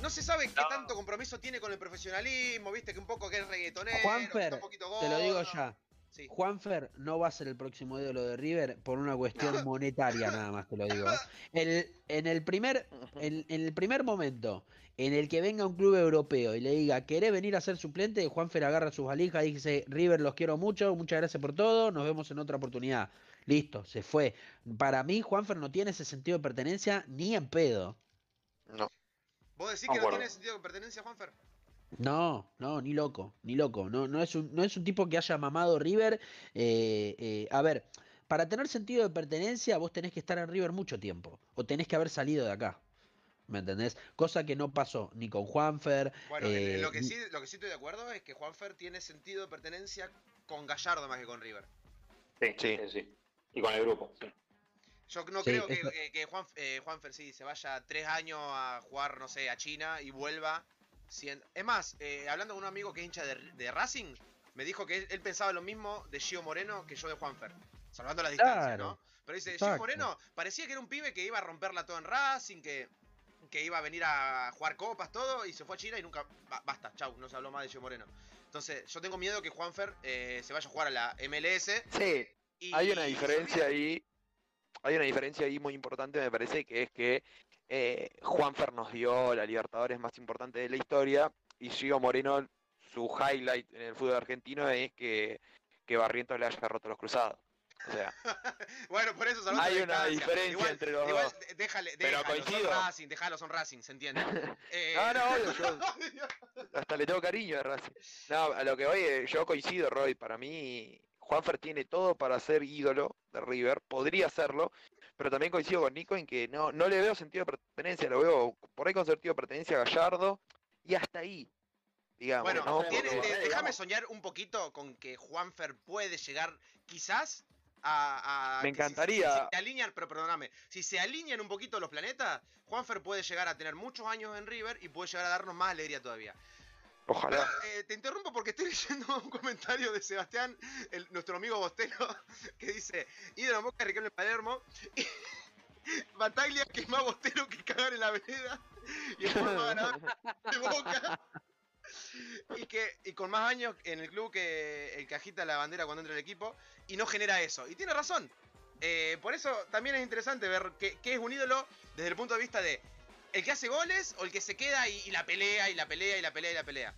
no se sabe qué tanto compromiso tiene con el profesionalismo, viste, que un poco que es reggaetonero, Juanfer, un poquito Te lo digo gordo. ya. Sí. Juanfer no va a ser el próximo ídolo de River por una cuestión monetaria, nada más te lo digo. ¿eh? El- en, el primer, en, en el primer momento en el que venga un club europeo y le diga, ¿querés venir a ser suplente? Juanfer agarra sus valijas y dice, River los quiero mucho, muchas gracias por todo, nos vemos en otra oportunidad. Listo, se fue. Para mí, Juanfer no tiene ese sentido de pertenencia ni en pedo. No. ¿Vos decís que no tiene sentido de pertenencia, Juanfer? No, no, ni loco, ni loco. No, no, es, un, no es un tipo que haya mamado River. eh, eh, a ver, para tener sentido de pertenencia, vos tenés que estar en River mucho tiempo. O tenés que haber salido de acá. ¿Me entendés? Cosa que no pasó ni con Juanfer. Bueno, en- en eh, lo, que sí, lo que sí estoy de acuerdo es que Juanfer tiene sentido de pertenencia con Gallardo más que con River. Sí, Sí. sí, sí. Y con el grupo, sí. Yo no Sí, creo que, eso- que- que Juan, eh, Juanfer sí se vaya tres años a jugar, no sé, a China y vuelva. siendo- Es más, eh, hablando con un amigo que es hincha de, de Racing, me dijo que él, él pensaba lo mismo de Gio Moreno que yo de Juanfer. Salvando la distancia, Claro, ¿no? Pero dice, Gio exacto. Moreno parecía que era un pibe que iba a romperla todo en Racing, que, que iba a venir a jugar copas, todo, y se fue a China y nunca... ba- basta, chau, no se habló más de Gio Moreno. Entonces, yo tengo miedo que Juanfer eh, se vaya a jugar a la MLS. Sí, Y hay una diferencia ahí. Hay una diferencia ahí muy importante, me parece, que es que eh, Juanfer nos dio la Libertadores más importante de la historia y Gio Moreno, su highlight en el fútbol argentino es que, que Barrientos le haya roto los cruzados. O sea, Bueno, por eso Hay una diferencia igual, entre los igual, dos. déjale, Pero déjalo, son coincido. Racing, déjalo, son Racing, se entiende. Eh, no, no, obvio, yo hasta le tengo cariño a Racing. No, a lo que voy, yo coincido, Roy. Para mí, Juanfer tiene todo para ser ídolo de River. Podría serlo, pero también coincido con Nico en que no, no le veo sentido de pertenencia. Lo veo por ahí con sentido de pertenencia a Gallardo y hasta ahí. Digamos, bueno, ¿no? tiene- Porque- de- eh, déjame soñar un poquito con que Juanfer puede llegar, quizás, a. a- Me si- encantaría. Si, se alinean, pero perdóname, si se alinean un poquito los planetas, Juanfer puede llegar a tener muchos años en River y puede llegar a darnos más alegría todavía. Ojalá. Eh, te interrumpo porque estoy leyendo un comentario de Sebastián, nuestro amigo Bostero, que dice, ídolo Boca, Riquelme Palermo, y Bataglia que es más Bostero que cagar en la vereda, y el forma ganador de Boca, y que y con más años en el club que el que agita la bandera cuando entra el equipo, y no genera eso. Y tiene razón. Eh, por eso también es interesante ver qué es un ídolo desde el punto de vista de el que hace goles o el que se queda y, y la pelea y la pelea y la pelea y la pelea.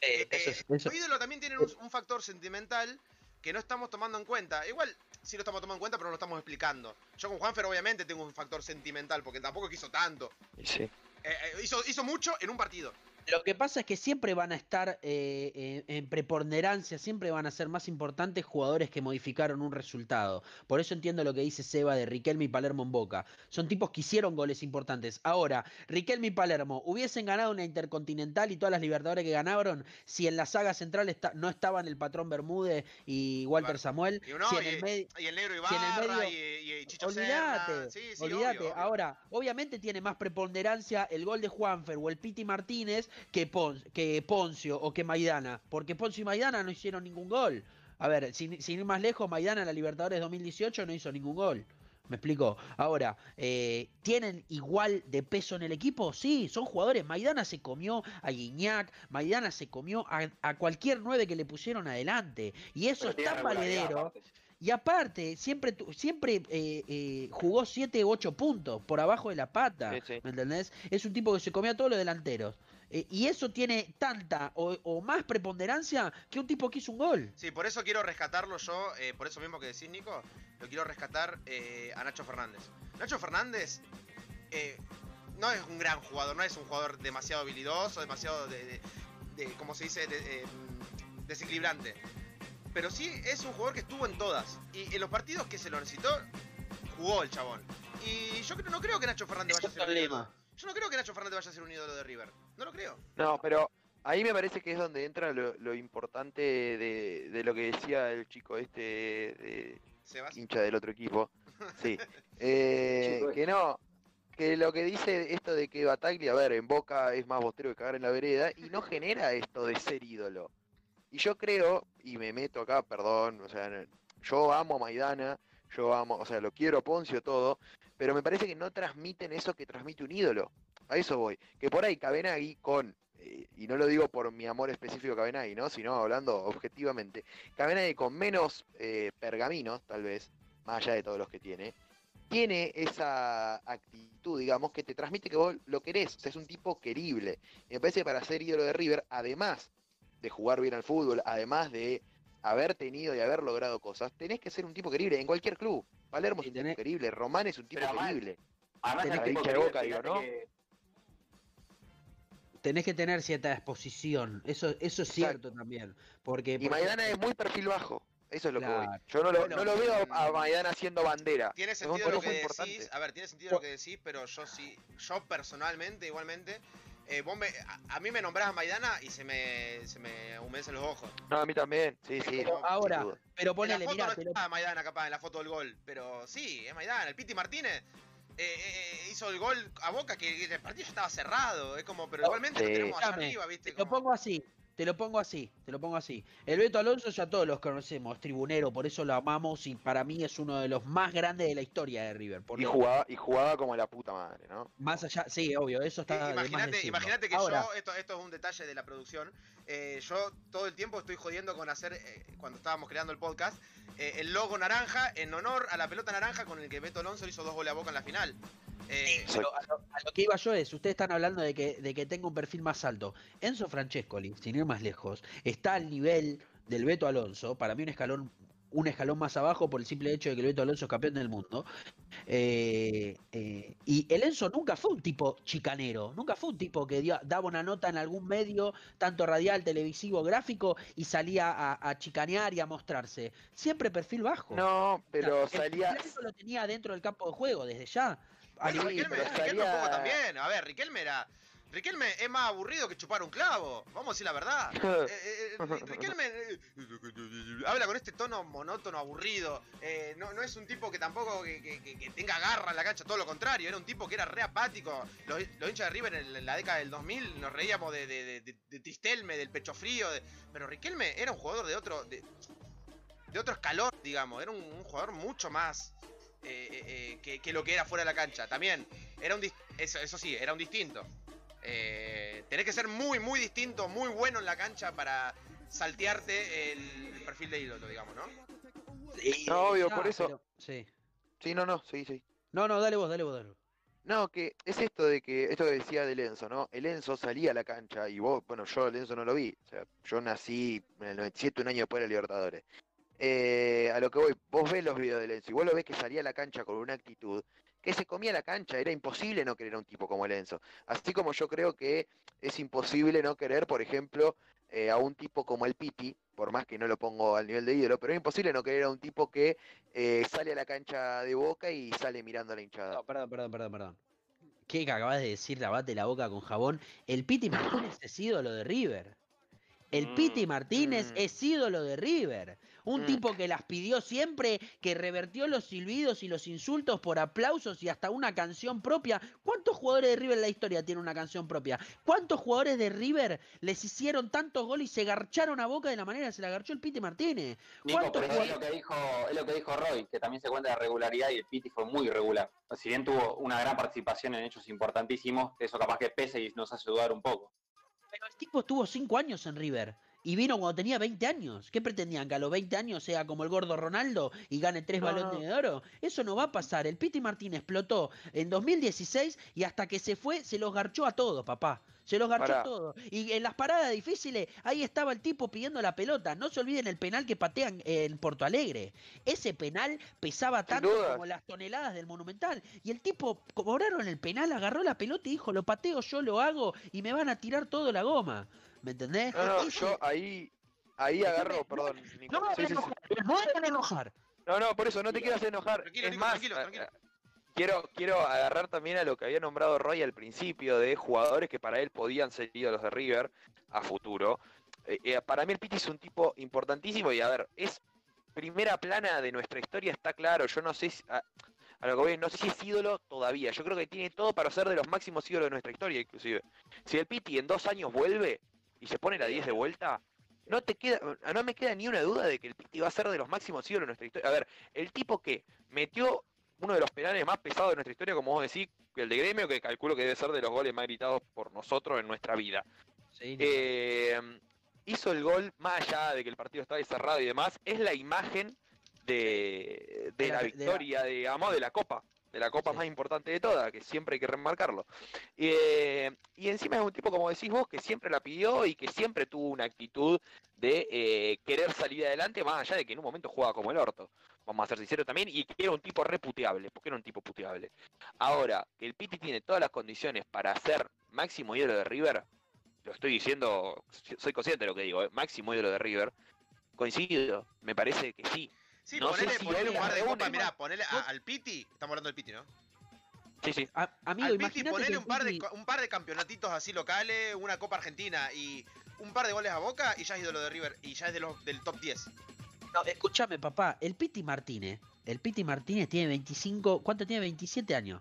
Eh, Eh, eso es- eso- Los ídolos también tienen un, un factor sentimental que no estamos tomando en cuenta. Igual sí lo estamos tomando en cuenta, pero no lo estamos explicando. Yo con Juanfer obviamente tengo un factor sentimental porque tampoco quiso tanto. Y sí. Eh, eh, hizo, hizo mucho en un partido. Lo que pasa es que siempre van a estar eh, eh, en preponderancia, siempre van a ser más importantes jugadores que modificaron un resultado. Por eso entiendo lo que dice Seba de Riquelme y Palermo en Boca. Son tipos que hicieron goles importantes. Ahora, Riquelme y Palermo hubiesen ganado una Intercontinental y todas las Libertadores que ganaron si en la saga central está- no estaban el patrón Bermúdez y Walter. Samuel. Y, si en y, el medio- y el negro si en el Ibarra medio- y, y Chicho Olvídate, Serna. Sí, sí, olvídate. obvio, obvio. Ahora, obviamente tiene más preponderancia el gol de Juanfer o el Piti Martínez que, Pon- que Poncio o que Maidana, porque Poncio y Maidana no hicieron ningún gol. A ver, sin, sin ir más lejos, Maidana en la Libertadores 2018 no hizo ningún gol. ¿Me explico? Ahora, eh, ¿tienen igual de peso en el equipo? Sí, son jugadores. Maidana se comió a Guiñac, Maidana se comió a, a cualquier nueve que le pusieron adelante. Y eso Pero es tan valedero. Y aparte, siempre, siempre eh, eh, jugó 7 u 8 puntos por abajo de la pata. Sí, sí. ¿Me entendés? Es un tipo que se comía a todos los delanteros. Eh, y eso tiene tanta o, o más preponderancia que un tipo que hizo un gol. Sí, por eso quiero rescatarlo yo, eh, por eso mismo que decís, Nico, lo quiero rescatar eh, a Nacho Fernández. Nacho Fernández eh, no es un gran jugador, no es un jugador demasiado habilidoso, demasiado de, de- de- ¿cómo se dice? De- eh, desequilibrante. Pero sí es un jugador que estuvo en todas. Y en los partidos que se lo necesitó, jugó el chabón. Y yo no creo que Nacho Fernández vaya a es ser un ídolo. Yo no creo que Nacho Fernández vaya a ser un ídolo de River. No lo creo. No, pero ahí me parece que es donde entra lo, lo importante de, de lo que decía el chico este de, Sebas. hincha del otro equipo. Sí. Eh, que no, que lo que dice esto de que Bataglia, a ver, en Boca es más bostero que cagar en la vereda y no genera esto de ser ídolo. Y yo creo, y me meto acá, perdón, o sea, yo amo a Maidana, yo amo, o sea, lo quiero a Poncio todo, pero me parece que no transmiten eso que transmite un ídolo. A eso voy. Que por ahí Cabenagui con, eh, y no lo digo por mi amor específico a Cabenagui, ¿no? Sino hablando objetivamente, Cabenagui con menos eh, pergaminos, tal vez, más allá de todos los que tiene, tiene esa actitud, digamos, que te transmite que vos lo querés. O sea, es un tipo querible. Y me parece que para ser ídolo de River, además de jugar bien al fútbol, además de haber tenido y haber logrado cosas, tenés que ser un tipo querible en cualquier club. Palermo es un tipo querible, Román es un tipo querible. Además, tipo que Boca, digo, ¿no? que- Tenés que tener cierta exposición. Eso, eso es cierto también. Porque, Y Maidana es muy perfil bajo. Eso es lo que voy. Yo no lo, Bueno, no lo veo a mm, Maidana haciendo bandera. Tiene sentido lo que decís. importante. A ver, tiene sentido lo que decís, pero yo sí, yo personalmente, igualmente, eh, vos me, a, a mí me nombrás a Maidana y se me, se me humedecen los ojos. No, a mí también. Sí, sí. Pero ahora, pero en ponele, la foto mirá, no está Maidana capaz en la foto del gol, pero sí, es Maidana. El Piti Martínez eh, eh, hizo el gol a Boca que el partido ya estaba cerrado. Es como, pero Oh, igualmente lo sí. tenemos allá arriba, ¿viste? Te lo pongo así, te lo pongo así, te lo pongo así. El Beto Alonso ya todos los conocemos, es tribunero, por eso lo amamos y para mí es uno de los más grandes de la historia de River. Por Y lo- jugaba, y jugaba como la puta madre, ¿no? Más allá, sí, obvio, eso está. Imagínate, que Ahora, yo, esto, esto es un detalle de la producción, eh, yo todo el tiempo estoy jodiendo con hacer, eh, cuando estábamos creando el podcast, eh, el logo naranja en honor a la pelota naranja con el que Beto Alonso hizo dos goles a Boca en la final. Eh, pero a, lo, a lo que iba yo es, ustedes están hablando de que, de que tenga un perfil más alto. Enzo Francescoli, sin ir más lejos, está al nivel del Beto Alonso, para mí un escalón un escalón más abajo por el simple hecho de que el Beto Alonso es campeón del mundo. Eh, eh, y el Enzo nunca fue un tipo chicanero, nunca fue un tipo que dio- daba una nota en algún medio, tanto radial, televisivo, gráfico, y salía a, a chicanear y a mostrarse. Siempre perfil bajo. No, pero O sea, el salía. perfil lo tenía dentro del campo de juego, desde ya. A bueno, Riquelme, un poco también. A ver, Riquelme era. Riquelme es más aburrido que chupar un clavo. Vamos a decir la verdad. Eh, eh, eh, Ri- Riquelme eh, habla con este tono monótono, aburrido. No, no es un tipo que tampoco que, que- tenga garra en la cancha, todo lo contrario. Era un tipo que era re apático. Los, los hinchas de River en, la década del 2000 nos reíamos de, de, de- Tistelme, del pecho frío. pero Riquelme era un jugador de otro, de, de otro escalón, digamos. Era un, un jugador mucho más eh, eh, que, que lo que era fuera de la cancha. También, era un eso, eso sí, era un distinto. Eh, tenés que ser muy, muy distinto, muy bueno en la cancha para saltearte el, el perfil de ídolo, digamos, ¿no? Sí, No, obvio, por eso- pero- sí. Sí, no, no, sí, sí. No, no, dale vos, dale vos, dale vos. No, que es esto de que, esto que decía de Lenzo, ¿no? El Enzo salía a la cancha y vos, bueno, yo el Enzo no lo vi, o sea, yo nací en el 97, un año después de Libertadores. Eh, a lo que voy, vos ves los videos de Enzo y vos lo ves que salía a la cancha con una actitud que se comía la cancha, era imposible no querer a un tipo como el Enzo. Así como yo creo que es imposible no querer, por ejemplo, eh, a un tipo como el Piti, por más que no lo pongo al nivel de ídolo, pero es imposible no querer a un tipo que eh, sale a la cancha de boca y sale mirando a la hinchada. No, perdón, perdón, perdón, perdón. ¿Qué acabas de decir? Lavate la boca con jabón. El Piti Martínez es ídolo de River. El Piti Mm, Martínez mm. es ídolo de River. Un Mm. tipo que las pidió siempre, que revertió los silbidos y los insultos por aplausos y hasta una canción propia. ¿Cuántos jugadores de River en la historia tienen una canción propia? ¿Cuántos jugadores de River les hicieron tantos goles y se garcharon a boca de la manera que se la garchó el Piti Martínez? Nico, ¿Cuántos pero es lo que dijo, es lo que dijo Roy, que también se cuenta de regularidad y el Piti fue muy irregular. Si bien tuvo una gran participación en hechos importantísimos, eso capaz que pesa y nos hace dudar un poco. El tipo estuvo 5 años en River. Y vino cuando tenía 20 años. ¿Qué pretendían? ¿Que a los 20 años sea como el gordo Ronaldo y gane tres No, balones de oro? Eso no va a pasar. El Piti Martín explotó en 2016 y hasta que se fue se los garchó a todos, papá. Se los garchó a todos. Y en las paradas difíciles, ahí estaba el tipo pidiendo la pelota. No se olviden el penal que patean en Porto Alegre. Ese penal pesaba tanto como las toneladas del Monumental. Y el tipo cobraron el penal, agarró la pelota y dijo, lo pateo, yo lo hago y me van a tirar todo la goma. ¿Me entendés? No, no, yo ahí, ahí agarro, perdón, Nico. no me voy a sí, sí. enojar, no me voy a enojar. No, no, por eso no te quiero hacer enojar. Tranquilo, es Nico, más, tranquilo, a- tranquilo. a- quiero, quiero agarrar también a lo que había nombrado Roy al principio de jugadores que para él podían ser ídolos de River a futuro. Eh, eh, para mí el Piti es un tipo importantísimo y a ver, es primera plana de nuestra historia, está claro. Yo no sé si, a, a lo que voy, no sé si es ídolo todavía. Yo creo que tiene todo para ser de los máximos ídolos de nuestra historia, inclusive. Si el Piti en dos años vuelve y se pone la 10 de vuelta, no te queda, no me queda ni una duda de que el Piti va a ser de los máximos ídolos de nuestra historia. A ver, el tipo que metió uno de los penales más pesados de nuestra historia, como vos decís, el de Gremio, que calculo que debe ser de los goles más gritados por nosotros en nuestra vida. Eh, hizo el gol, más allá de que el partido estaba cerrado y demás, es la imagen de, de De la- la de la- victoria, digamos, de la Copa. De la Copa Sí. más importante de todas, que siempre hay que remarcarlo. Eh, y encima es un tipo, como decís vos, que siempre la pidió y que siempre tuvo una actitud de eh, querer salir adelante, más allá de que en un momento jugaba como el orto. Vamos a ser sinceros también, y que era un tipo reputeable, porque era un tipo puteable. Ahora, que el Piti tiene todas las condiciones para ser máximo ídolo de River, lo estoy diciendo, soy consciente de lo que digo, ¿eh? máximo ídolo de River, coincido, me parece que sí. Sí, No sé ponele, si ponele un par de copas, mirá, ponele a- al Piti, estamos hablando del Piti, ¿no? Sí, sí. A- amigo, al Piti ponele el un par, de, un par de campeonatitos así locales, una Copa Argentina y un par de goles a Boca y ya es ídolo de River y ya es de los, del top 10. No, escúchame, papá. El Piti Martínez. El Piti Martínez tiene 25. ¿Cuánto tiene? 27 años.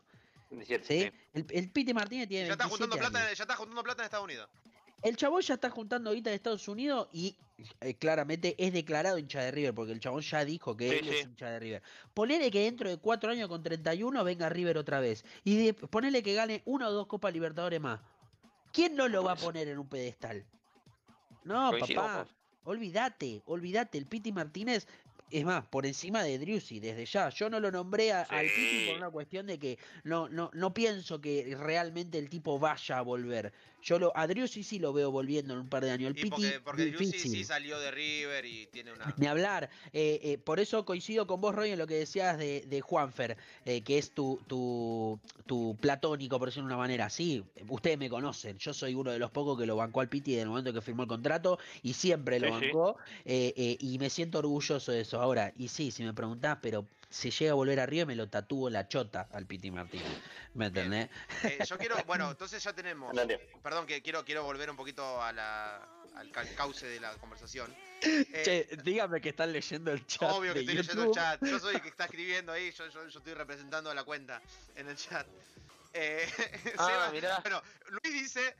¿Sí? Sí. El, el Piti Martínez tiene Ya está 27 juntando plata, años. ya está juntando plata en Estados Unidos. El chabón ya está juntando guita de Estados Unidos y eh, claramente es declarado hincha de River, porque el chabón ya dijo que Sí, él es sí. hincha de River. Ponele que dentro de cuatro años con 31 venga River otra vez. Y de- ponele que gane una o dos Copas Libertadores más. ¿Quién no lo va a poner en un pedestal? No, Coincido papá. Olvídate, olvídate. El Piti Martínez es más, por encima de Driussi, desde ya. Yo no lo nombré a- al Piti por Sí. una cuestión de que no, no, no pienso que realmente el tipo vaya a volver. Yo lo, a Driussi sí lo veo volviendo en un par de años. El Y Piti, porque, porque Driussi sí salió de River y tiene una. Ni hablar. Eh, eh, por eso coincido con vos, Roy, en lo que decías de, de Juanfer, eh, que es tu, tu, tu platónico, por decirlo de una manera. Sí, ustedes me conocen. Yo soy uno de los pocos que lo bancó al Piti desde el momento que firmó el contrato y siempre lo Sí, sí. bancó. eh, eh, y me siento orgulloso de eso. Ahora, y sí, si me preguntás, pero si llega a volver arriba, me lo tatúo la chota al Piti Martínez. ¿Me entendés? Eh, yo quiero, bueno, entonces ya tenemos. Perdón, que quiero, quiero volver un poquito a la, al ca- cauce de la conversación. Eh, Che, dígame que están leyendo el chat. Obvio que de estoy leyendo el chat. Yo soy el que está escribiendo ahí, yo, yo, yo estoy representando a la cuenta en el chat. Eh, Ah, Seba- mirá. bueno, Luis dice,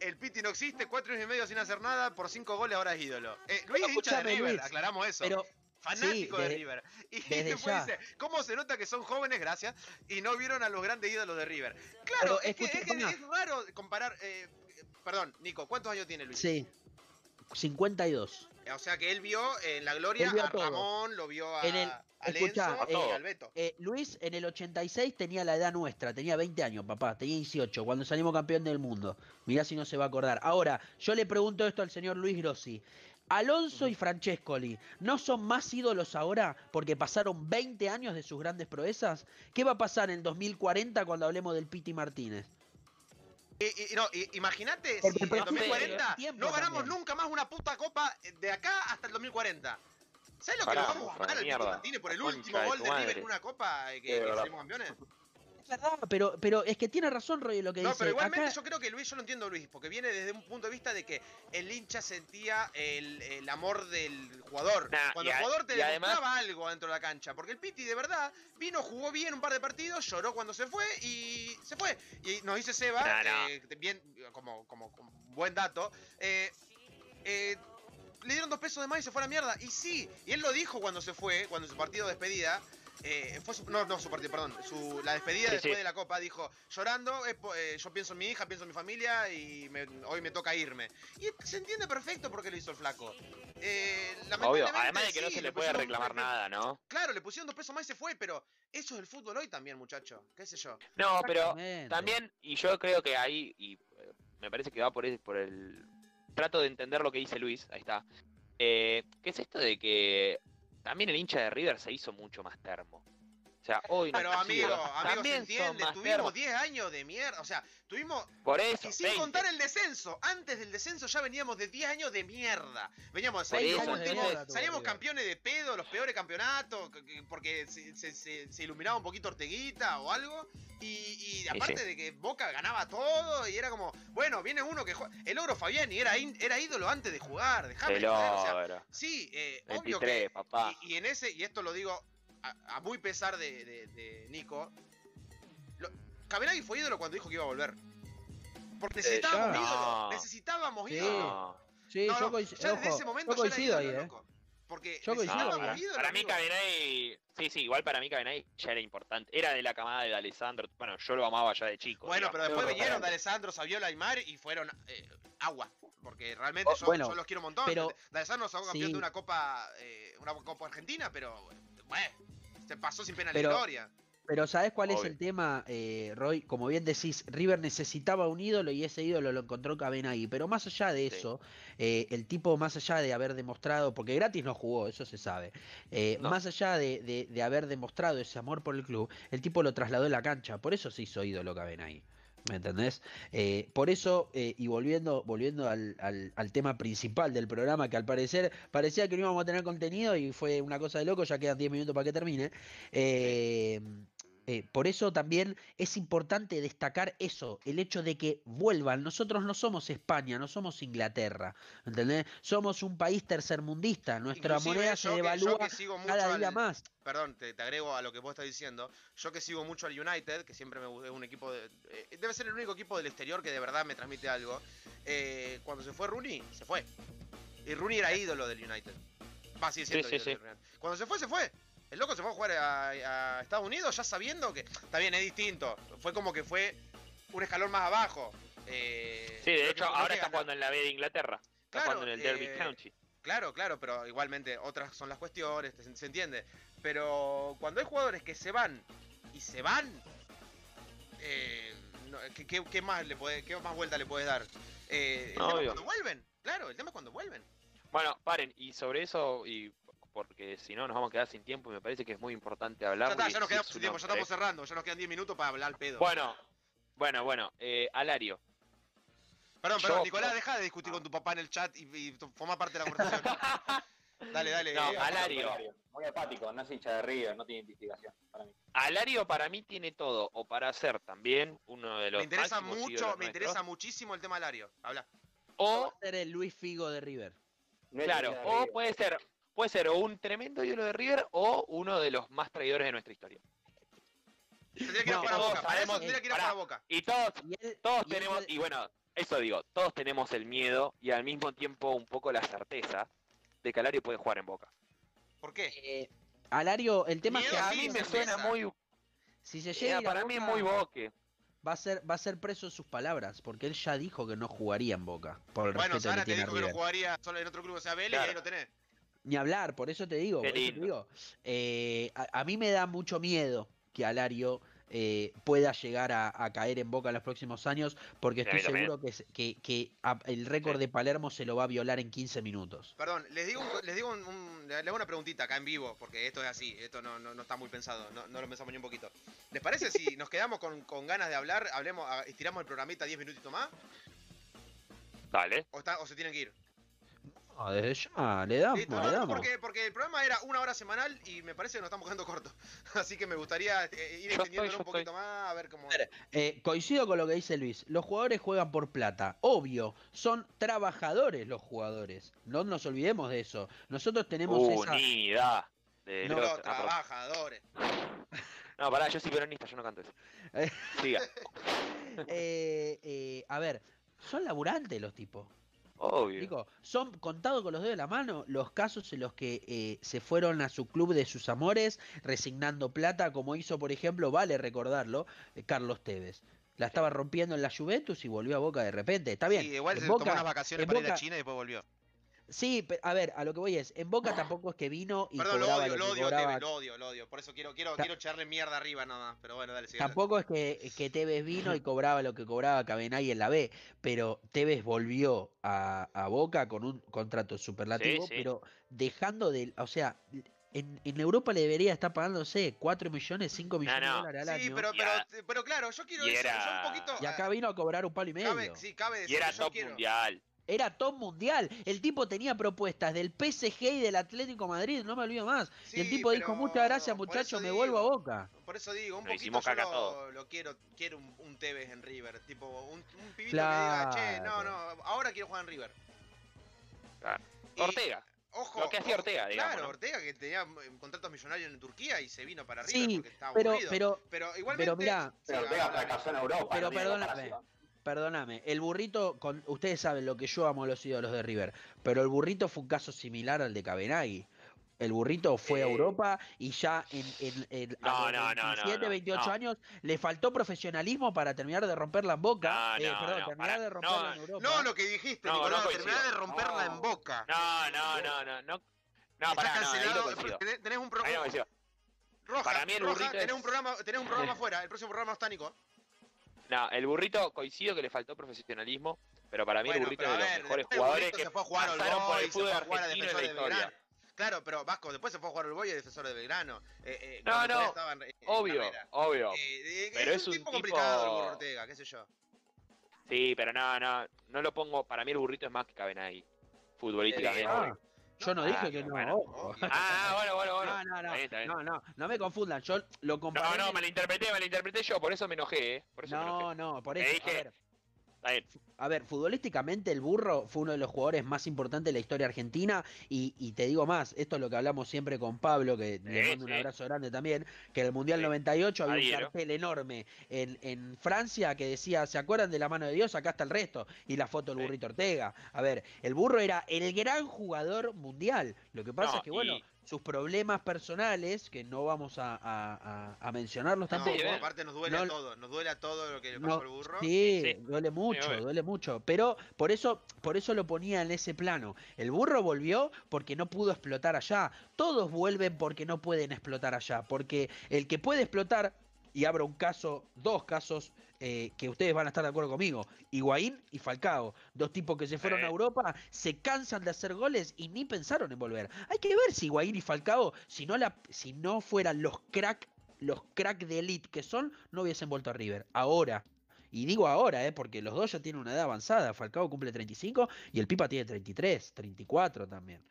el Piti no existe, cuatro años y medio sin hacer nada, por cinco goles ahora es ídolo. Eh, Luis es hincha de River, Luis, aclaramos eso. Pero Fanático sí, de River. Y después dice, ¿cómo se nota que son jóvenes, gracias, y no vieron a los grandes ídolos de River? Claro, es, que, escucha, es, que Tomás. es raro comparar... eh, perdón, Nico, ¿cuántos años tiene Luis? Sí. 52. O sea que él vio en la gloria a. Ramón, lo vio a, En el- a escuchá, Lenzo y eh, al Beto. Eh, Luis en el 86 tenía la edad nuestra, tenía 20 años, papá, tenía 18, cuando salimos campeón del mundo. Mirá si no se va a acordar. Ahora, yo le pregunto esto al señor Luis Grossi. Alonso y Francescoli no son más ídolos ahora porque pasaron 20 años de sus grandes proezas. ¿Qué va a pasar en 2040 cuando hablemos del Piti Martínez? Y- y- no, y- Imagínate si en pero 2040 tiempo no ganamos también. nunca más una puta copa de acá hasta el 2040. ¿Sabes lo que Pará, nos vamos a de al Piti. Martínez por el último de gol tu de River en una copa eh, que, que salimos campeones? Es verdad, pero, pero es que tiene razón Roy lo que No, dice. pero igualmente Acá- yo creo que Luis, yo lo entiendo Luis, porque viene desde un punto de vista de que el hincha sentía el, el amor del jugador. Nah, Cuando el jugador te y además- demostraba algo dentro de la cancha. Porque el Piti de verdad vino, jugó bien un par de partidos, lloró cuando se fue y se fue. Y nos dice Seba, Nah, nah. eh, bien, como, como, como buen dato, eh, eh, le dieron dos pesos de más y se fue a la mierda. Y sí, y él lo dijo cuando se fue, cuando su partido de despedida. Eh, fue su- no, no su partido, perdón. Su, la despedida Sí, después sí. de la copa dijo, llorando, eh, eh, yo pienso en mi hija, pienso en mi familia y me- hoy me toca irme. Y se entiende perfecto por qué lo hizo el flaco. Eh, Obvio, además de que no se le puede reclamar nada, ¿no? Claro, le pusieron dos pesos más y se fue, pero eso es el fútbol hoy también, muchacho. ¿Qué sé yo? No, pero también, y yo creo que ahí, y me parece que va por el, por el... Trato de entender lo que dice Luis, ahí está. Eh, ¿Qué es esto de que también el hincha de River se hizo mucho más termo? O sea, hoy no Pero amigo, amigo, se entiende. Tuvimos termos. 10 años de mierda. O sea, tuvimos Por eso, Y sin 20. contar el descenso, antes del descenso ya veníamos de 10 años de mierda. Veníamos de salir últimos, entonces- salíamos campeones de pedo, los peores campeonatos, que- que- porque se, se- se- se iluminaba un poquito Orteguita o algo. Y, y aparte sí. de que Boca ganaba todo, y era como, bueno, viene uno que juega. El Ogro Fabiani era, in- era ídolo antes de jugar, dejame El joder, o sea. Sí, eh, obvio 23, que. papá. Y, y en ese, y esto lo digo a, a muy pesar de, de- de Nico, lo, fue ídolo cuando dijo que iba a volver. Porque necesitábamos ya. ídolo, No. necesitábamos Sí. ídolo. Sí, No, yo no, ya desde ojo, ese momento yo coincido ahí, ídolo, eh. Porque Yo necesitábamos para, ídolo, para mí amigo. Cabenagui, sí, sí, igual para mí Cabenagui ya era importante. Era de la camada de Alessandro. Bueno, yo lo amaba ya de chico. Bueno, digamos. pero después Pero- vinieron de Alessandro, Saviola y Mar y fueron eh, agua. Porque realmente Oh, yo, bueno, yo los quiero un montón. pero- de Alessandro sacó campeón sí. de una copa eh, una copa argentina, pero bueno, se pasó sin pena Pero- gloria. Pero ¿sabes cuál es el tema, eh, Roy? Como bien decís, River necesitaba un ídolo y ese ídolo lo encontró Cabenagui. Pero más allá de Sí. eso, eh, el tipo más allá de haber demostrado, porque gratis no jugó, eso se sabe, eh, No. más allá de, de- de haber demostrado ese amor por el club, el tipo lo trasladó en la cancha. Por eso se hizo ídolo Cabenagui. ¿Me entendés? Eh, por eso, eh, y volviendo, volviendo al, al- al tema principal del programa, que al parecer parecía que no íbamos a tener contenido y fue una cosa de loco, ya quedan 10 minutos para que termine. eh, eh, por eso también es importante destacar eso, el hecho de que vuelvan. Nosotros no somos España, no somos Inglaterra, ¿entendés? Somos un país tercermundista, nuestra Inclusive, moneda se que- devalúa que sigo mucho cada día al- más. Perdón, te, te agrego a lo que vos estás diciendo. Yo que sigo mucho al United, que siempre me gusta, es un equipo de, eh, debe ser el único equipo del exterior que de verdad me transmite algo. eh, cuando se fue Rooney, se fue. Y Rooney era ídolo del United. Va, sigue siendo Sí, sí, ídolo del United. Cuando se fue, se fue. El loco se fue a jugar a, a Estados Unidos ya sabiendo que. Está bien, es distinto. Fue como que fue un escalón más abajo. Eh, Sí, de hecho, ahora está jugando en la B de Inglaterra. Está Claro, jugando en el Derby eh, County. Claro, claro, pero igualmente otras son las cuestiones, se, se entiende. Pero cuando hay jugadores que se van y se van, eh, no, ¿qué, qué- qué más le puede, qué más vuelta le puedes dar? Eh, el tema es cuando vuelven, claro, el tema es cuando vuelven. Bueno, paren, y sobre eso, y porque si no nos vamos a quedar sin tiempo, y me parece que es muy importante Ya hablar. está, y ya nos quedamos sin tiempo, ya estamos cerrando, ya nos quedan 10 minutos para hablar al pedo. Bueno, bueno, bueno, eh, Alario. perdón, perdón, yo- Nicolás, deja de discutir con tu papá en el chat y, y forma parte de la conversación. dale, dale. No, eh, Alario. Muy apático, no es hincha de River, no tiene identificación para mí. Alario para mí tiene todo, o para ser también uno de los me interesa mucho, me nuestros, interesa muchísimo el tema Alario. Habla. O, ser el Luis Figo de River. No claro, de o puede ser, puede ser o un tremendo ídolo de River o uno de los más traidores de nuestra historia. Tendría que ir No, boca. Sabemos- tendría que ir boca. Y todos, Y él- todos y tenemos, y bueno, eso digo, todos tenemos el miedo y al mismo tiempo un poco la certeza de que Alario puede jugar en Boca. ¿Por qué? eh, Alario, el tema es que a mí me certeza. suena muy, si se llega para mí es Boca, muy boque. va a ser va a ser preso en sus palabras, porque él ya dijo que no jugaría en Boca por el Bueno, Sara que te dijo que no jugaría solo en otro club, o sea, Vélez, Claro. y ahí lo tenés. Ni hablar, por eso te digo, por eso te digo. Eh, a, a mí me da mucho miedo que Alario eh, pueda llegar a, a caer en Boca en los próximos años, porque estoy seguro que, que, que a- el récord de Palermo se lo va a violar en 15 minutos. Perdón, les digo, un- les digo un- un- le hago una preguntita acá en vivo, porque esto es así, esto no, no, no está muy pensado, no, no lo pensamos ni un poquito. ¿Les parece si nos quedamos con, con ganas de hablar, hablemos, estiramos el programita 10 minutitos más? Dale. ¿O, está- o se tienen que ir? No, desde ya, le damos, Listo, le damos. porque, porque el programa era una hora semanal y me parece que nos estamos quedando cortos. Así que me gustaría eh, ir Yo extendiéndolo un poquito más, a ver cómo... ver, Eh, coincido con lo que dice Luis. Los jugadores juegan por plata. Obvio, son trabajadores los jugadores. No nos olvidemos de eso. Nosotros tenemos esa. Unidad. De No, Los trabajadores. No, pará, yo soy peronista, yo no canto eso. Eh. Siga. eh, eh, a ver, son laburantes los tipos. Obvio. Digo, son contados con los dedos de la mano los casos en los que eh, se fueron a su club de sus amores resignando plata, como hizo, por ejemplo, vale recordarlo, eh, Carlos Tevez. La estaba rompiendo en la Juventus y volvió a Boca de repente. Está bien. Sí, igual en se Boca- tomó unas vacaciones para ir a China y después volvió. Sí, a ver, a lo que voy es, en Boca tampoco es que vino y Perdón, lo cobraba odio, lo lo que odio, cobraba. Tevez, lo odio, lo odio. Por eso quiero, quiero, quiero echarle mierda arriba nada más. Pero bueno, dale, sigue. Tampoco es que, que Tevez vino y cobraba lo que cobraba Cabenay en la B, pero Tevez volvió a, a Boca con un contrato superlativo, sí. pero dejando de, o sea, en, en Europa le debería estar pagándose 4 millones, 5 millones no. de dólares al Sí, año. pero, Y pero, pero claro, yo quiero y eso, era- yo un poquito... Y acá vino a cobrar un palo y medio. cabe, sí, cabe Y decir era que yo top quiero... mundial. Era top mundial. El tipo tenía propuestas del PSG y del Atlético Madrid, no me olvido más. y el tipo dijo, muchas gracias muchachos, me vuelvo a Boca. Por eso digo, un Lo poquito hicimos yo lo, quiero, quiero un, un Tevez en River, tipo un, un pibito que diga, che, no, Claro. no, ahora quiero jugar en River. Claro. Y, Ortega. Ojo, Lo que hacía ojo, Ortega, digamos, Claro, ¿no? Ortega que tenía eh, contratos millonarios en Turquía y se vino para River Sí, porque estaba pero, aburrido. pero, pero igualmente... pero mirá, Pero Ortega fracasó en Europa. Pero no perdóname. Perdóname, el burrito, con, ustedes saben lo que yo amo a los ídolos de River, pero el burrito fue un caso similar al de Cabenagui. El burrito fue a Eh. Europa y ya en, en- en- No, a los no, no, no, 27, no, 28 no. años le faltó profesionalismo para terminar de romperla en Boca. No, eh, no, perdón, no, terminar pará. de romperla No, en Europa. No lo que dijiste, No, no Nicolás, terminar de romperla No. en boca. No, no, no, no, no. No, no cancelado, tenés, tenés un programa... Roja, Para mí el Roja, burrito tenés es- un programa, tenés un programa afuera, el próximo programa está Nico. No, el burrito coincido que le faltó profesionalismo, pero para mí Bueno, el burrito es de los ver, mejores jugadores que se fue a jugar al pasaron por Boy, el se fue fútbol a jugar a argentino en Defensor la de historia. Belgrano. Claro, pero Vasco, después se fue a jugar al Boy y Defensor de Belgrano. Eh, eh, No, no, en Obvio, carrera. obvio. Eh, eh, Pero es, es un tipo complicado el Burro Ortega, qué sé yo. Sí, pero no, no, no lo pongo. Para mí el burrito es más que Cabenagui, futbolísticamente. Ah, yo no dije Ah, que no, bueno. ojo. Ah, bueno, bueno, bueno. No, no, no, Está está no, no, no me confundan, yo lo comparé. No, no, el- malinterpreté, malinterpreté yo, por eso me enojé, ¿eh? Por eso me enojé. no, no, por eso. dije- a ver, Está bien. A ver, futbolísticamente el burro fue uno de los jugadores más importantes de la historia argentina y, y te digo más, esto es lo que hablamos siempre con Pablo, que le Sí, mando un abrazo grande también, que en el Mundial Sí. 98 había un cartel enorme en, en Francia que decía, ¿se acuerdan de la mano de Dios? Acá está el resto. Y la foto del burrito Ortega. A ver, el burro era el gran jugador mundial. Lo que pasa No, es que, bueno, y- sus problemas personales, que no vamos a, a- a- a mencionarlos No, tampoco. Aparte nos duele No- a todos, nos duele a todo lo que le No, pasó al burro. Sí, Sí. duele mucho, duele mucho. Pero por eso, por eso lo ponía en ese plano. El burro volvió porque no pudo explotar allá. Todos vuelven porque no pueden explotar allá. Porque el que puede explotar, y abro un caso, dos casos eh, que ustedes van a estar de acuerdo conmigo, Higuaín y Falcao. Dos tipos que se fueron Sí. a Europa, se cansan de hacer goles y ni pensaron en volver. Hay que ver si Higuaín y Falcao, si no, la, si no fueran los crack, los crack de elite que son, no hubiesen vuelto a River. Ahora. Y digo ahora, ¿eh? porque los dos ya tienen una edad avanzada. Falcao cumple 35 y el Pipa tiene 33, 34 también.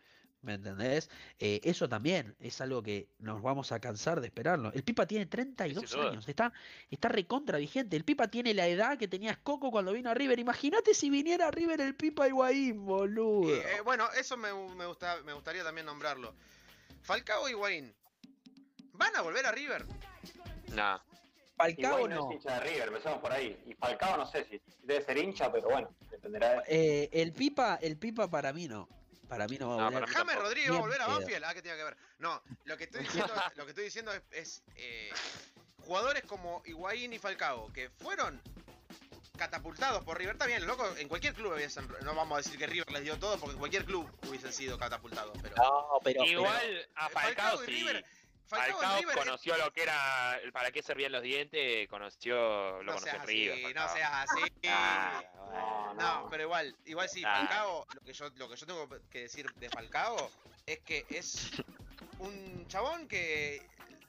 ¿Me entendés? Eh, eso también es algo que nos vamos a cansar de esperarlo. El Pipa tiene 32 sin duda. años, está, está recontra vigente. El Pipa tiene la edad que tenía Coco cuando vino a River. Imagínate si viniera a River el Pipa Higuaín, boludo. Y, eh, bueno, eso me, me, gusta, me gustaría también nombrarlo. Falcao y Higuaín. ¿Van a volver a River? Nah. Falcao Higuaín no no. es hincha de River, empezamos por ahí. Y Falcao no sé si debe ser hincha, pero bueno, dependerá de... Eh, el Pipa, el Pipa para mí no. Para mí no va a No, volver. para mí James. Rodríguez va a volver a. Banfield. Ah, que tiene que ver. No, lo que estoy diciendo, lo que estoy diciendo es, es, eh, jugadores como Higuaín y Falcao, que fueron catapultados por River. Está bien, loco, en cualquier club hubiesen, no vamos a decir que River les dio todo, porque en cualquier club hubiesen sido catapultados. Pero No, pero, Igual a Falcao Falcao y sí. River Falcao en Falcao River es- conoció lo que era, para qué servían los dientes, conoció, lo no conoció en River. no seas así. Ah, No, No, no. pero igual, igual sí, Ah. Falcao, lo que yo, lo que yo tengo que decir de Falcao es que es un chabón que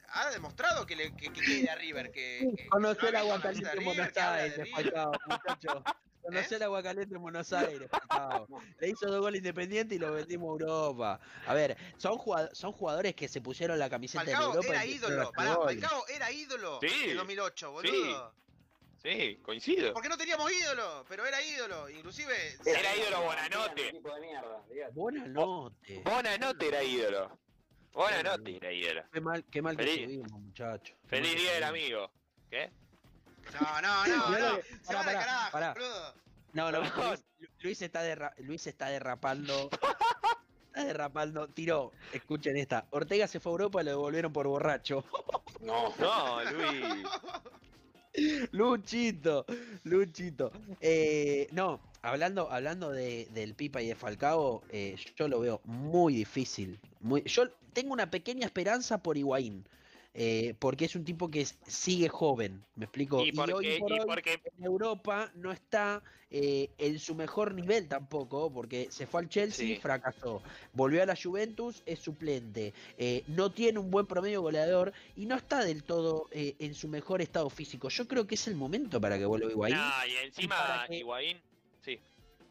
ha demostrado que le que, que quiere a River, que, que- no el agua habla con la caliente camiseta en de River, que habla de Aires, River. Falcao, muchacho. Conocer el agua caliente en Buenos Aires. Le hizo dos goles independientes y lo vendimos a Europa. A ver, son jugadores, son jugadores que se pusieron la camiseta en Falcao Europa. era ídolo, pará. Falcao era ídolo Sí, en 2008, boludo. Sí, coincido. Porque no teníamos ídolo, pero era ídolo, inclusive... Era ídolo. Buena noche. Bonanote era ídolo. Bonanote era ídolo. Qué mal, qué mal que Feliz- subimos, muchacho. Qué Feliz día del amigo. ¿Qué? No, no, no, no, lo que- se pará, va de pará, carajo, pará. boludo. No, no. Luis, Luis está derra- Luis está derrapando. Está derrapando. Tiró. Escuchen esta. Ortega se fue a Europa y lo devolvieron por borracho. No. No, Luis. Luchito, Luchito. Eh, no, hablando, hablando de, del Pipa y de Falcao, eh, yo lo veo muy difícil. Muy, yo tengo una pequeña esperanza por Higuaín. Eh, porque es un tipo que es- sigue joven, me explico. Y porque, hoy por y hoy porque en Europa no está eh, en su mejor nivel tampoco, porque se fue al Chelsea, Sí. fracasó. Volvió a la Juventus, es suplente. eh, no tiene un buen promedio goleador y no está del todo eh, en su mejor estado físico. Yo creo que es el momento para que vuelva Higuaín. No, y encima Higuaín, sí.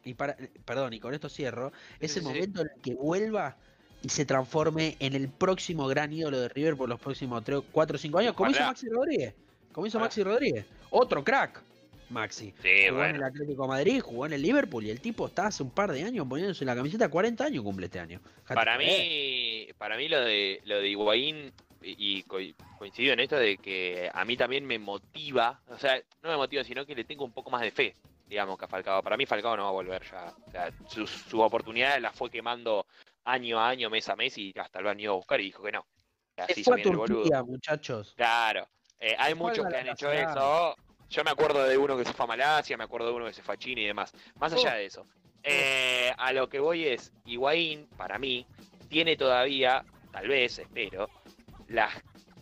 Y para, perdón, y con esto cierro. Es Sí, el sí. momento en el que vuelva y se transforme en el próximo gran ídolo de River por los próximos 4 o 5 años, como hizo. Maxi Rodríguez. Como hizo. Maxi Rodríguez. Otro crack, Maxi. Sí, jugó en el. Atlético de Madrid, jugó en el Liverpool y el tipo está hace un par de años poniéndose la camiseta, 40 años cumple este año. Para mí, para mí lo de lo de Higuaín y y co- coincido en esto de que a mí también me motiva, o sea, no me motiva, sino que le tengo un poco más de fe, digamos, que a Falcao. Para mí Falcao no va a volver ya. O sea, su, su oportunidad la fue quemando año a año, mes a mes y hasta lo han ido a buscar y dijo que no. Así se fue a viene el boludo. Turquía, muchachos. Claro. Eh, hay muchos que han hecho eso. Yo me acuerdo de uno que se fue a Malasia, me acuerdo de uno que se fue a China y demás. Más allá Oh. de eso. eh, a lo que voy es, Higuaín, para mí, tiene todavía, tal vez, espero, la,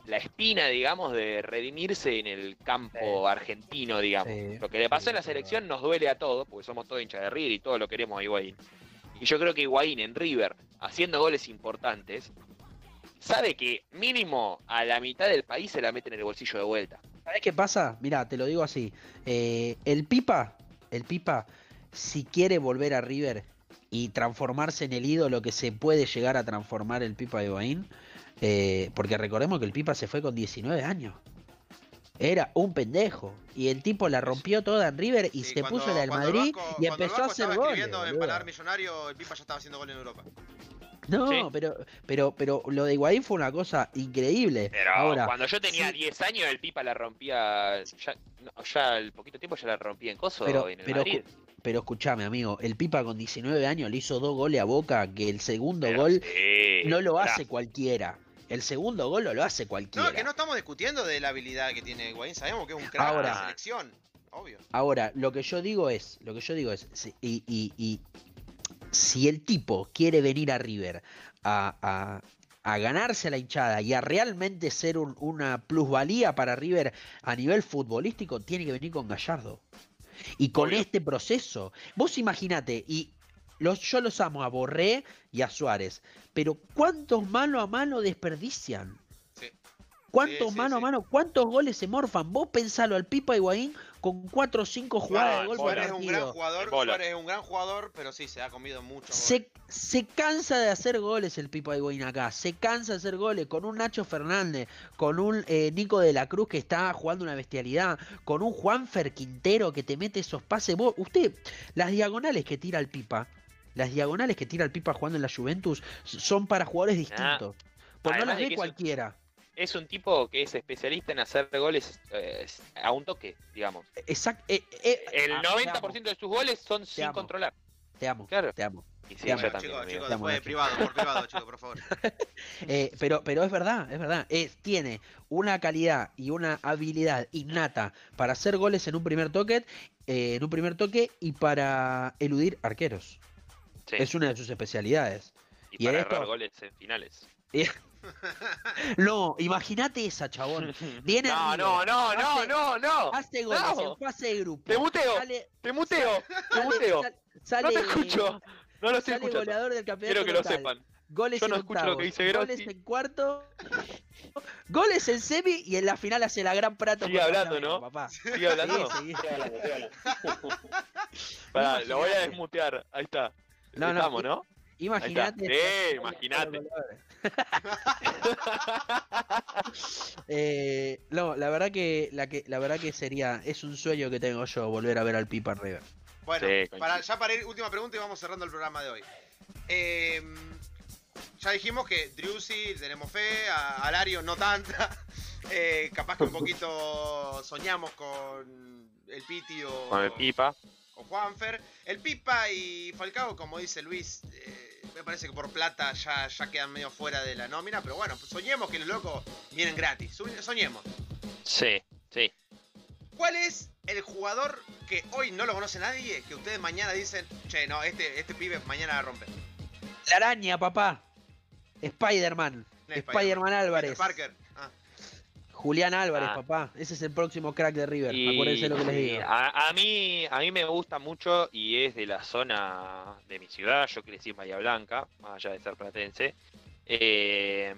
la espina, digamos, de redimirse en el campo argentino, digamos. Sí, Lo que le pasó sí, en la selección nos duele a todos, porque somos todos hinchas de River y todos lo queremos a Higuaín. Y yo creo que Higuaín en River, haciendo goles importantes, sabe que mínimo a la mitad del país se la mete en el bolsillo de vuelta. ¿Sabés qué pasa? Mirá, te lo digo así. eh, el Pipa, el Pipa, si quiere volver a River y transformarse en el ídolo que se puede llegar a transformar el Pipa de Higuaín, eh, porque recordemos que el Pipa se fue con 19 años. Era un pendejo. Y el tipo la rompió toda en River y Sí, se cuando- puso la del Madrid Vasco- y empezó a hacer estaba goles. escribiendo en. Paladar Millonario, el Pipa ya estaba haciendo goles en Europa. No, Sí. pero, pero, pero lo de Higuaín fue una cosa increíble. Pero Ahora, cuando yo tenía sí. 10 años, el Pipa la rompía. Ya, no, ya al poquito tiempo ya la rompía en Coso Pero- en el pero Madrid. Pero escúchame, amigo, el Pipa con 19 años le hizo dos goles a Boca, que el segundo Pero gol sí, no lo hace cualquiera. El segundo gol no lo hace cualquiera. No, que no estamos discutiendo de la habilidad que tiene Higuaín, sabemos que es un crack de Ahora. la selección, obvio. Ahora, lo que yo digo es, lo que yo digo es, y, y- y si el tipo quiere venir a River a, a- a ganarse a la hinchada y a realmente ser un- una plusvalía para River a nivel futbolístico, tiene que venir con Gallardo. Y con Obvio. este proceso, vos imaginate, y los, yo los amo a Borré y a Suárez, pero ¿cuántos mano a mano desperdician? Sí. ¿Cuántos sí, mano sí. a mano? ¿Cuántos goles se morfan? Vos pensalo al Pipa Higuaín con 4 o 5 jugadas de gol. Suárez es un gran jugador. Suárez es un gran jugador, pero sí, se ha comido mucho. gol. Se, se cansa de hacer goles el Pipa Higuaín acá. Se cansa de hacer goles con un Nacho Fernández, con un eh, Nico de la Cruz que está jugando una bestialidad, con un Juanfer Quintero que te mete esos pases. Vos, usted, las diagonales que tira el Pipa, las diagonales que tira el Pipa jugando en la Juventus son para jugadores distintos. Pues no Además las ve cualquiera. Es un tipo que es especialista en hacer goles eh, a un toque, digamos. Exacto. eh, eh, El ah, te 90% amo, de sus goles son sin amo. controlar. Te amo, Claro. te amo. Y sí, Bueno, también, chicos, Estamos después privado, por privado, chicos, por favor. Eh, pero, pero es verdad, es verdad. Es, tiene una calidad y una habilidad innata para hacer goles en un primer toque, eh, en un primer toque y para eludir arqueros. Sí, Es una de sus especialidades. y y para esto- goles en finales. No, imagínate esa, chabón. Viene No, River, no, no, no, hace- no, no. Hace goles No. en fase de grupo. Te muteo, Sale, te muteo, te sale- muteo. sal- No sale, te escucho. No lo estoy sale escuchando. goleador del campeonato Quiero que lo local. sepan. Goles Yo no en escucho lo que octavos, dice Goles en cuarto. goles en semi y en la final hace la gran prato. Sigue hablando, ¿no? Papá. ¿Sigue hablando? Sí, sí. Pará, lo voy a desmutear. Ahí está. No, no, Estamos, ¿no? Imagínate. Sí, imagínate. Eh, no, la verdad que la que la verdad que sería es un sueño que tengo yo volver a ver al Pipa River. Bueno, Sí, para, ya para ir, última pregunta y vamos cerrando el programa de hoy. Eh, ya dijimos que Driussi tenemos fe, a Alario no tanta. Eh, capaz que un poquito soñamos con el Piti o, Con el pipa. O Juanfer. El Pipa y Falcao, como dice Luis, eh, me parece que por plata ya, ya quedan medio fuera de la nómina. Pero bueno, pues soñemos que los locos vienen gratis. Soñ- Soñemos. Sí, sí. ¿Cuál es el jugador que hoy no lo conoce nadie? Que ustedes mañana dicen, che, no, este, este pibe mañana la rompe. La araña, papá. Spider-Man. No Spider-Man Peter Álvarez. Parker. Julián Álvarez, Ah. papá. Ese es el próximo crack de River. Y- Acuérdense lo que les digo. A, a mí, a mí me gusta mucho y es de la zona de mi ciudad. Yo crecí en Bahía Blanca, más allá de ser platense. Eh,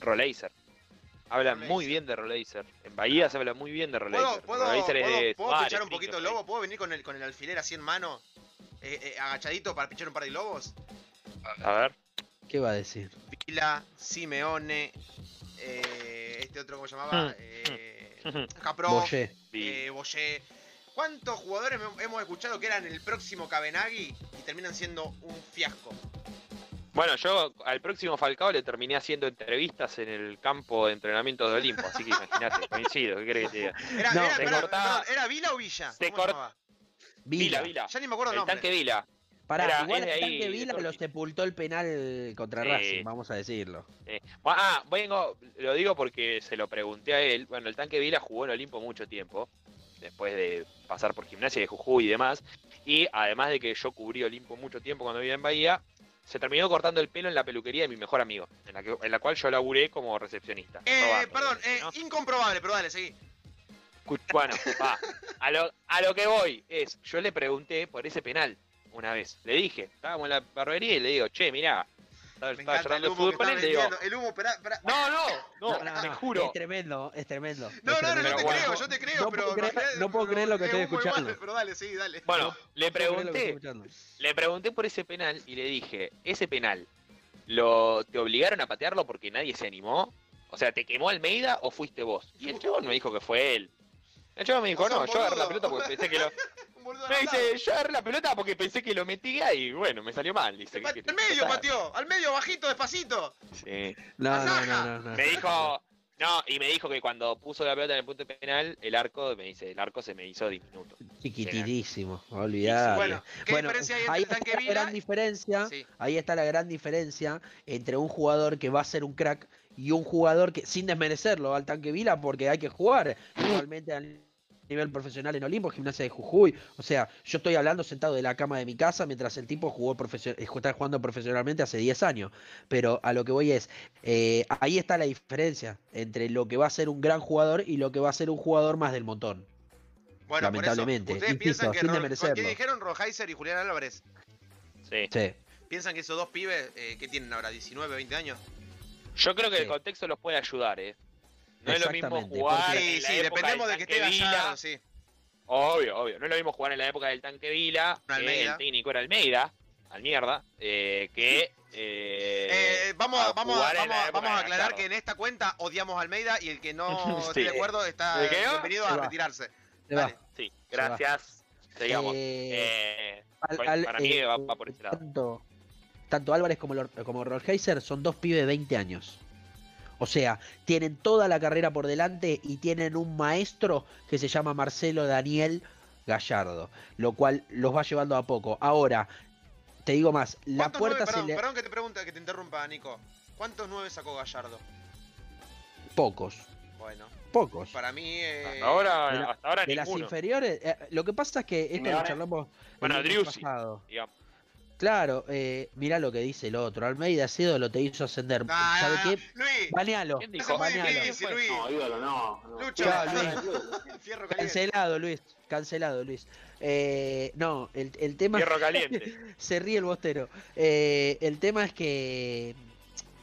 Roleiser. Hablan muy bien de Roleiser. En Bahía se habla muy bien de ¿Puedo, Roleiser. puedo, es puedo- de puedo Suárez, pichar un poquito el lobo? ¿Puedo venir con el, con el alfiler así en mano? Eh, eh, agachadito para pichar un par de globos. A ver. ¿Qué va a decir? Vila, Simeone, eh, este otro, ¿cómo se llamaba? Hmm. Eh, Capro, Boyé. Sí. eh. ¿Cuántos jugadores hemos escuchado que eran el próximo Cabenagui y terminan siendo un fiasco? Bueno, yo al próximo Falcao le terminé haciendo entrevistas en el campo de entrenamiento de Olimpo, así que imagínate, coincido, ¿qué crees que te diga? ¿Era, No, era, cortaba- perdón, ¿era Vila o Villa? se ¿Cómo se cort- llamaba? Vila, Vila. Vila. Ya ni me acuerdo el El nombre. tanque Vila. Pará, Era- igual es ahí, de Vila lo sepultó el penal contra Sí. Racing, vamos a decirlo. Eh, ah, vengo, lo digo porque se lo pregunté a él. Bueno, el tanque Vila jugó en Olimpo mucho tiempo, después de pasar por gimnasia de Jujuy y demás. Y además de que yo cubrí Olimpo mucho tiempo cuando vivía en Bahía, se terminó cortando el pelo en la peluquería de mi mejor amigo, en la, que- en la cual yo laburé como recepcionista. Eh, robando, perdón, eh, ¿no? incomprobable, pero dale, seguí. Bueno, va. A lo, a lo que voy es, yo le pregunté por ese penal una vez. Le dije, estábamos en la barbería y le digo, che, mirá, estaba, Me estaba encanta el llorando de humo fútbol que digo. El humo, esperá, esperá. no, no, no, No, no, te juro. Es tremendo, es tremendo. No, es no, no, yo tremendo. te Pero creo, bueno, yo te creo, no pero puedo creer- no puedo creer lo que es estoy escuchando. Pero dale, sí, dale. Bueno, No, le pregunté, le pregunté por ese penal y le dije, ese penal, ¿lo te obligaron a patearlo porque nadie se animó? O sea, ¿te quemó Almeida o fuiste vos? Y el chabón me dijo que fue él. El chabón me dijo, no, yo agarré la pelota porque pensé que lo... Boludo Me dice, yo agarré la pelota porque pensé que lo metía y bueno, me salió mal. Dice, Pa- ¿qué te- Al medio pateó, al medio, bajito, despacito. Sí. No, no, no, no, no. Me dijo, no, y me dijo que cuando puso la pelota en el punto penal, el arco, me dice, el arco se me hizo diminuto. Chiquititísimo, olvidate. Bueno, ¿qué Bueno, diferencia hay entre ahí el tanque está la gran diferencia. Sí. Ahí está la gran diferencia entre un jugador que va a ser un crack y un jugador que, sin desmerecerlo al tanque Vila, porque hay que jugar igualmente al nivel profesional en Olimpo, gimnasia de Jujuy. O sea, yo estoy hablando sentado de la cama de mi casa mientras el tipo jugó está jugando profesionalmente hace 10 años. Pero a lo que voy es, eh, ahí está la diferencia entre lo que va a ser un gran jugador y lo que va a ser un jugador más del montón. Bueno, por eso, Lamentablemente, ustedes insisto, piensan que. ¿Qué dijeron Roheiser y Julián Álvarez? Sí. Sí. ¿Piensan que esos dos pibes, eh, que tienen ahora 19, 20 años? Yo creo que Sí. el contexto los puede ayudar, ¿eh? No es lo mismo jugar Sí, en la sí, época dependemos de del que esté tanque Vila. Gallardo, sí. Obvio, obvio. No es lo mismo jugar en la época del tanque Vila, que Almeida. el técnico era Almeida, al mierda, eh, que... Eh, Eh, vamos, a- vamos, a- vamos, a- vamos a aclarar Gallardo. que en esta cuenta odiamos a Almeida y el que no Sí. esté de acuerdo está bienvenido a retirarse. Sí, Dale. Sí, gracias. Sigamos. Eh, Eh, al- al- para mí eh, va, va por ese lado. Tanto, tanto Álvarez como, como Rolheiser son dos pibes de 20 años. O sea, tienen toda la carrera por delante y tienen un maestro que se llama Marcelo Daniel Gallardo, lo cual los va llevando a poco. Ahora, te digo más, la ¿Cuántos puerta nueve- se perdón, le... perdón que te pregunte, que te interrumpa, Nico. ¿Cuántos nueve sacó Gallardo? Pocos, Bueno, pocos. para mí. eh, Hasta ahora, de la- hasta ahora De las inferiores, eh, lo que pasa es que esto lo charlamos Bueno, pasado. digamos. Claro, eh, mirá lo que dice el otro. Almeida Cedo lo te hizo ascender. Ah, ¿Sabe ah, qué? Luis, Banealo. ¿Quién eso dijo? es muy Banealo. difícil, Luis. No, ídolo, no. no. Lucho, Claro, fierro caliente. Cancelado, Luis. Cancelado, Luis. Eh, no, el, el tema. Hierro caliente. Se ríe el bostero. Eh, el tema es que.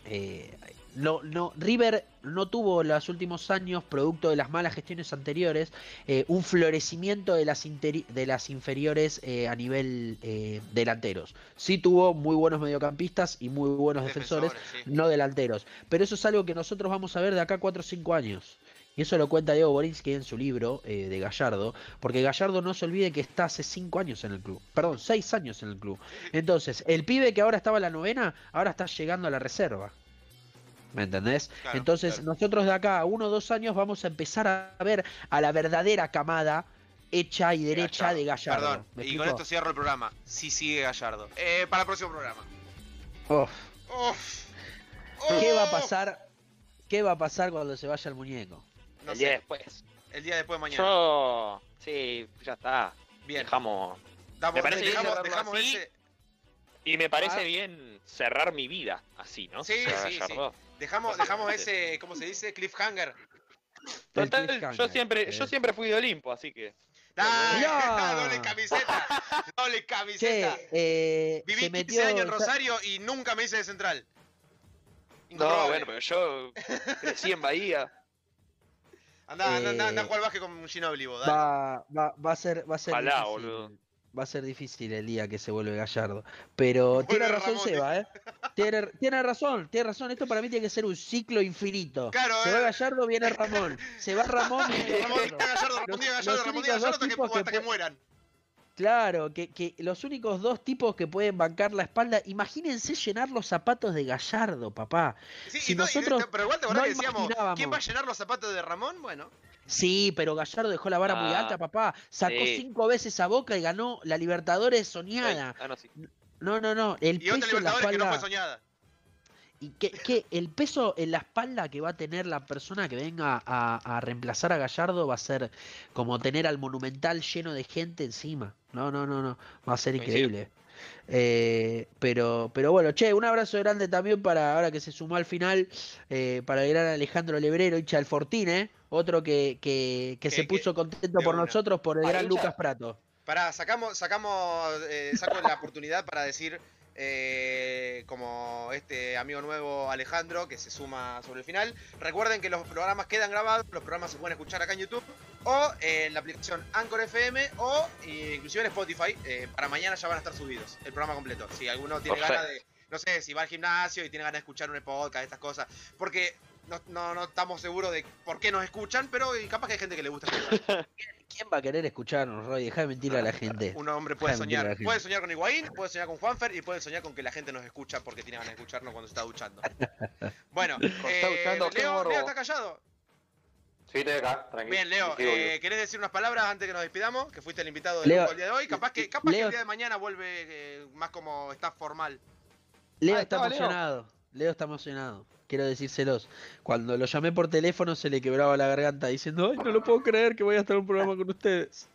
eh, no, no, River no tuvo en los últimos años, producto de las malas gestiones anteriores, eh, un florecimiento de las, interi- de las inferiores eh, a nivel eh, delanteros. Sí tuvo muy buenos mediocampistas y muy buenos defensores, sí. no delanteros. Pero eso es algo que nosotros vamos a ver de acá a 4 o 5 años. Y eso lo cuenta Diego Borinsky en su libro eh, de Gallardo, porque Gallardo no se olvide que está hace 5 años en el club, perdón, 6 años en el club. Entonces, el pibe que ahora estaba en la novena, ahora está llegando a la reserva. ¿Me entendés? Claro, Entonces, claro. nosotros de acá a uno o dos años vamos a empezar a ver a la verdadera camada hecha y derecha de Gallardo. Perdón, ¿Me y con esto cierro el programa. Sí sigue Gallardo. Eh, para el próximo programa. Uf. Uf. ¿Qué va a pasar? ¿Qué va a pasar cuando se vaya el muñeco? No el día sé, después. el día después de mañana. Yo. Sí, ya está. Bien, Dejamos. damos, me parece bien dejamos, cerrarlo dejamos así. ese, Y me parece Ah. bien cerrar mi vida así, ¿no? Sí, sí, sí. Dejamos, dejamos ese, ¿cómo se dice? Cliffhanger. Total, cliffhanger, yo siempre, eh. yo siempre fui de Olimpo, así que. ¡Ah! Mirá. doble camiseta, doble camiseta. Che, eh, Viví se 15 metió. años en Rosario y nunca me hice de central. No, bueno, pero yo crecí en Bahía. Andá, andá, andá, andá a Eh, jugar al básquet con Ginobili, vos, dale. Va, va, va a ser, va a ser Ojalá, difícil. boludo. Va a ser difícil el día que se vuelve Gallardo. Pero tiene razón Ramón, Seba, ¿eh? Tiene, tiene razón, tiene razón. Esto para mí tiene que ser un ciclo infinito. Claro, se eh. va Gallardo, viene Ramón. Se va Ramón, viene Ramón Gallardo. Díaz Gallardo, Ramón Díaz Gallardo, Ramón Díaz Gallardo, hasta que, mueran. Claro, que, que los únicos dos tipos que pueden bancar la espalda, imagínense llenar los zapatos de Gallardo, papá. Sí, Si y no- y- pero igual te no que decíamos. ¿quién va a llenar los zapatos de Ramón? Bueno, Sí, pero Gallardo dejó la vara muy Ah, alta, papá. Sacó sí. cinco veces a Boca y ganó la Libertadores soñada. Ah, no, sí. No, no, no. El y otra peso en la Libertadores que no espalda. fue soñada. y que, que el peso en la espalda que va a tener la persona que venga a, a reemplazar a Gallardo va a ser como tener al Monumental lleno de gente encima. No, no, no, no. Va a ser increíble. Eh, pero, pero bueno, che, un abrazo grande también para ahora que se sumó al final, eh, para el gran Alejandro Lebrero, hincha del Fortín, ¿eh? Otro que, que, que se puso contento por una. nosotros, por el gran. Lucas Prato. Pará, sacamos, sacamos, eh, saco la oportunidad para decir, eh, como este amigo nuevo Alejandro, que se suma sobre el final, recuerden que los programas quedan grabados, los programas se pueden escuchar acá en YouTube, o en la aplicación Anchor FM, o eh, inclusive en Spotify, eh, para mañana ya van a estar subidos, el programa completo. Si alguno tiene ganas de, no sé, si va al gimnasio y tiene ganas de escuchar un podcast, estas cosas, porque... No, no, no estamos seguros de por qué nos escuchan, pero capaz que hay gente que le gusta escuchar. ¿Quién va a querer escucharnos, Roy? Deja de mentir a la gente. Un hombre puede soñar. Puede soñar con Higuaín, puede soñar con Juanfer y puede soñar con que la gente nos escucha porque tiene ganas de escucharnos cuando se está duchando. Bueno, está eh, duchando, qué Leo. Leo, ¿estás callado? Sí, estoy acá, tranquilo. Bien, Leo, eh, ¿querés decir unas palabras antes que nos despidamos? Que fuiste el invitado del Leo, grupo el día de hoy. Capaz que, capaz que el día de mañana vuelve eh, más como staff formal. Leo Ah, está Leo. emocionado. Leo está emocionado. Quiero decírselos. Cuando lo llamé por teléfono se le quebraba la garganta diciendo, ay, no lo puedo creer que voy a estar en un programa con ustedes.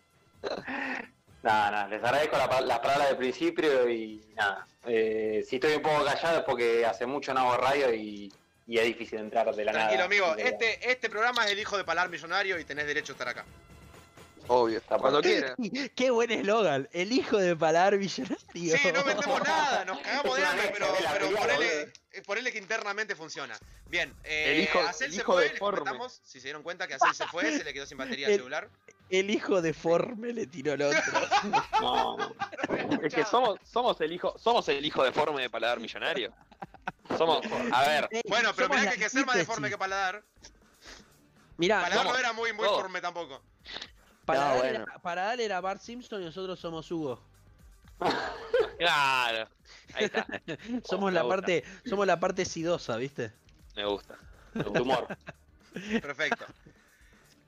Nada, nada, les agradezco la, las palabras del principio y nada. Eh, si estoy un poco callado es porque hace mucho no hago radio y, y es difícil entrar de la nada. Tranquilo, amigo. Este, este programa es el hijo de Palar Millonario y tenés derecho a estar acá. Obvio. Está Cuando perfecto. quiera. Qué buen eslogan. El hijo de Paladar Millonario. Sí, no vendemos nada, nos cagamos de hambre, pero, pero ponele, ponele que internamente funciona. Bien, eh, El hijo- Acel el se hijo fue, deforme. les si se dieron cuenta que Acel se fue, se le quedó sin batería el El- celular. El hijo deforme le tiró el otro. No, no. Es que somos, somos el hijo, somos el hijo deforme de Paladar Millonario. Somos, a ver, Ey, Bueno, pero mirá que hay que ser más deforme que Paladar. Mirá, Paladar no somos era muy, muy todos. deforme tampoco. Paladar, No, bueno. era, Paladar era Bart Simpson y nosotros somos Hugo. claro. Ahí está. Somos Me la gusta. parte, somos la parte sidosa, ¿viste? Me gusta. Tu humor. Perfecto.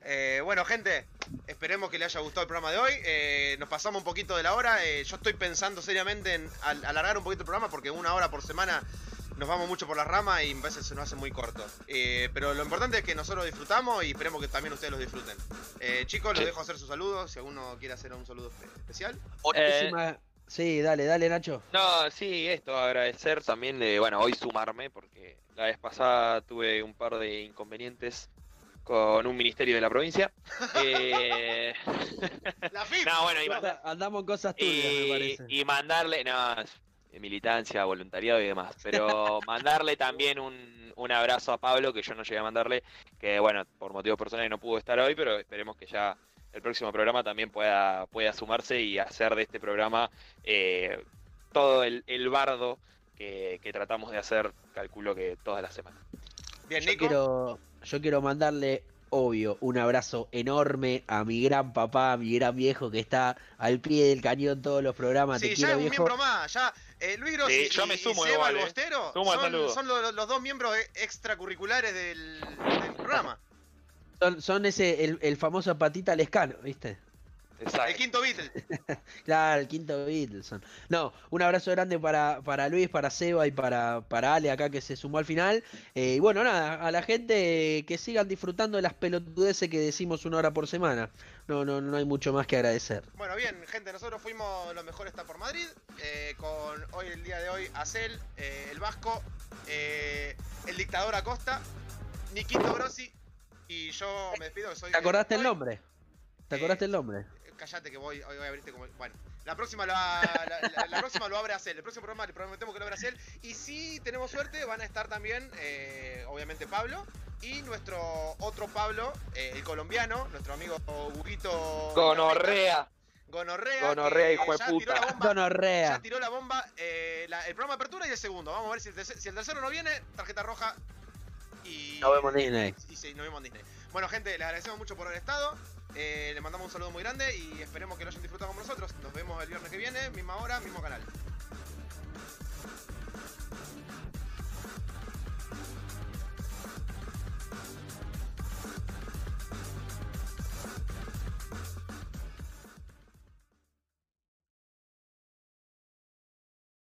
Eh, bueno, gente, esperemos que le haya gustado el programa de hoy. Eh, nos pasamos un poquito de la hora. Eh, yo estoy pensando seriamente en al- alargar un poquito el programa porque una hora por semana nos vamos mucho por las ramas y a veces se nos hace muy corto. Eh, pero lo importante es que nosotros disfrutamos y esperemos que también ustedes los disfruten. Eh, chicos, los Sí. dejo hacer sus saludos. Si alguno quiere hacer un saludo espe- especial. Sí, dale, dale, Nacho. No, sí, esto, agradecer también de, bueno, hoy sumarme, porque la vez pasada tuve un par de inconvenientes con un ministerio de la provincia. Eh, La FIP. no, bueno, y, manda- Andamos en cosas me y, parece. y mandarle, no, militancia, voluntariado y demás, pero mandarle también un, un abrazo a Pablo, que yo no llegué a mandarle, que bueno, por motivos personales no pudo estar hoy, pero esperemos que ya el próximo programa también pueda, pueda sumarse y hacer de este programa eh, todo el, el bardo que, que tratamos de hacer, calculo que todas las semanas. Bien, Yo Nico. quiero, yo quiero mandarle, obvio, un abrazo enorme a mi gran papá, a mi gran viejo que está al pie del cañón todos los programas. Sí, Te ya quiero, es un viejo. miembro más. Ya, eh, Luis Grossi Sí, yo y, me y sumo Seba igual, el eh. Bostero Sumo son, saludo. son los, los dos miembros e- extracurriculares del, del programa. Son, son ese, el, el famoso patita lescano, ¿viste? Exacto. El quinto Beatle. Claro, el quinto Beatleson. No, un abrazo grande para, para Luis, para Seba y para, para Ale acá que se sumó al final. Eh, y bueno, nada, a la gente que sigan disfrutando de las pelotudeces que decimos una hora por semana. No, no, no hay mucho más que agradecer. Bueno, bien, gente, nosotros fuimos Lo Mejor Está por Madrid, eh, con hoy, el día de hoy, Acel, eh, el Vasco, eh, el Dictador Acosta, Niquito Grossi, y yo me despido soy... ¿Te acordaste el nombre? ¿Te Eh, acordaste el nombre? Callate que voy, hoy voy a abrirte como... Bueno, la próxima, la, la- la- la próxima lo abre Acel, el próximo programa le prometemos que lo abre Acel, y si tenemos suerte van a estar también, eh, obviamente, Pablo, y nuestro otro Pablo, eh, el colombiano, nuestro amigo Huguito... Gonorrea. Gonorrea. Gonorrea, hijo de ya tiró puta. la bomba, Gonorrea. ya tiró la bomba eh, la- el programa de apertura y el segundo. Vamos a ver si el, tercer- si el tercero no viene, tarjeta roja. Y, nos vemos en Disney. Y, sí, nos vemos en Disney. Bueno, gente, les agradecemos mucho por haber estado. Eh, les mandamos un saludo muy grande y esperemos que lo hayan disfrutado con nosotros. Nos vemos el viernes que viene, misma hora, mismo canal.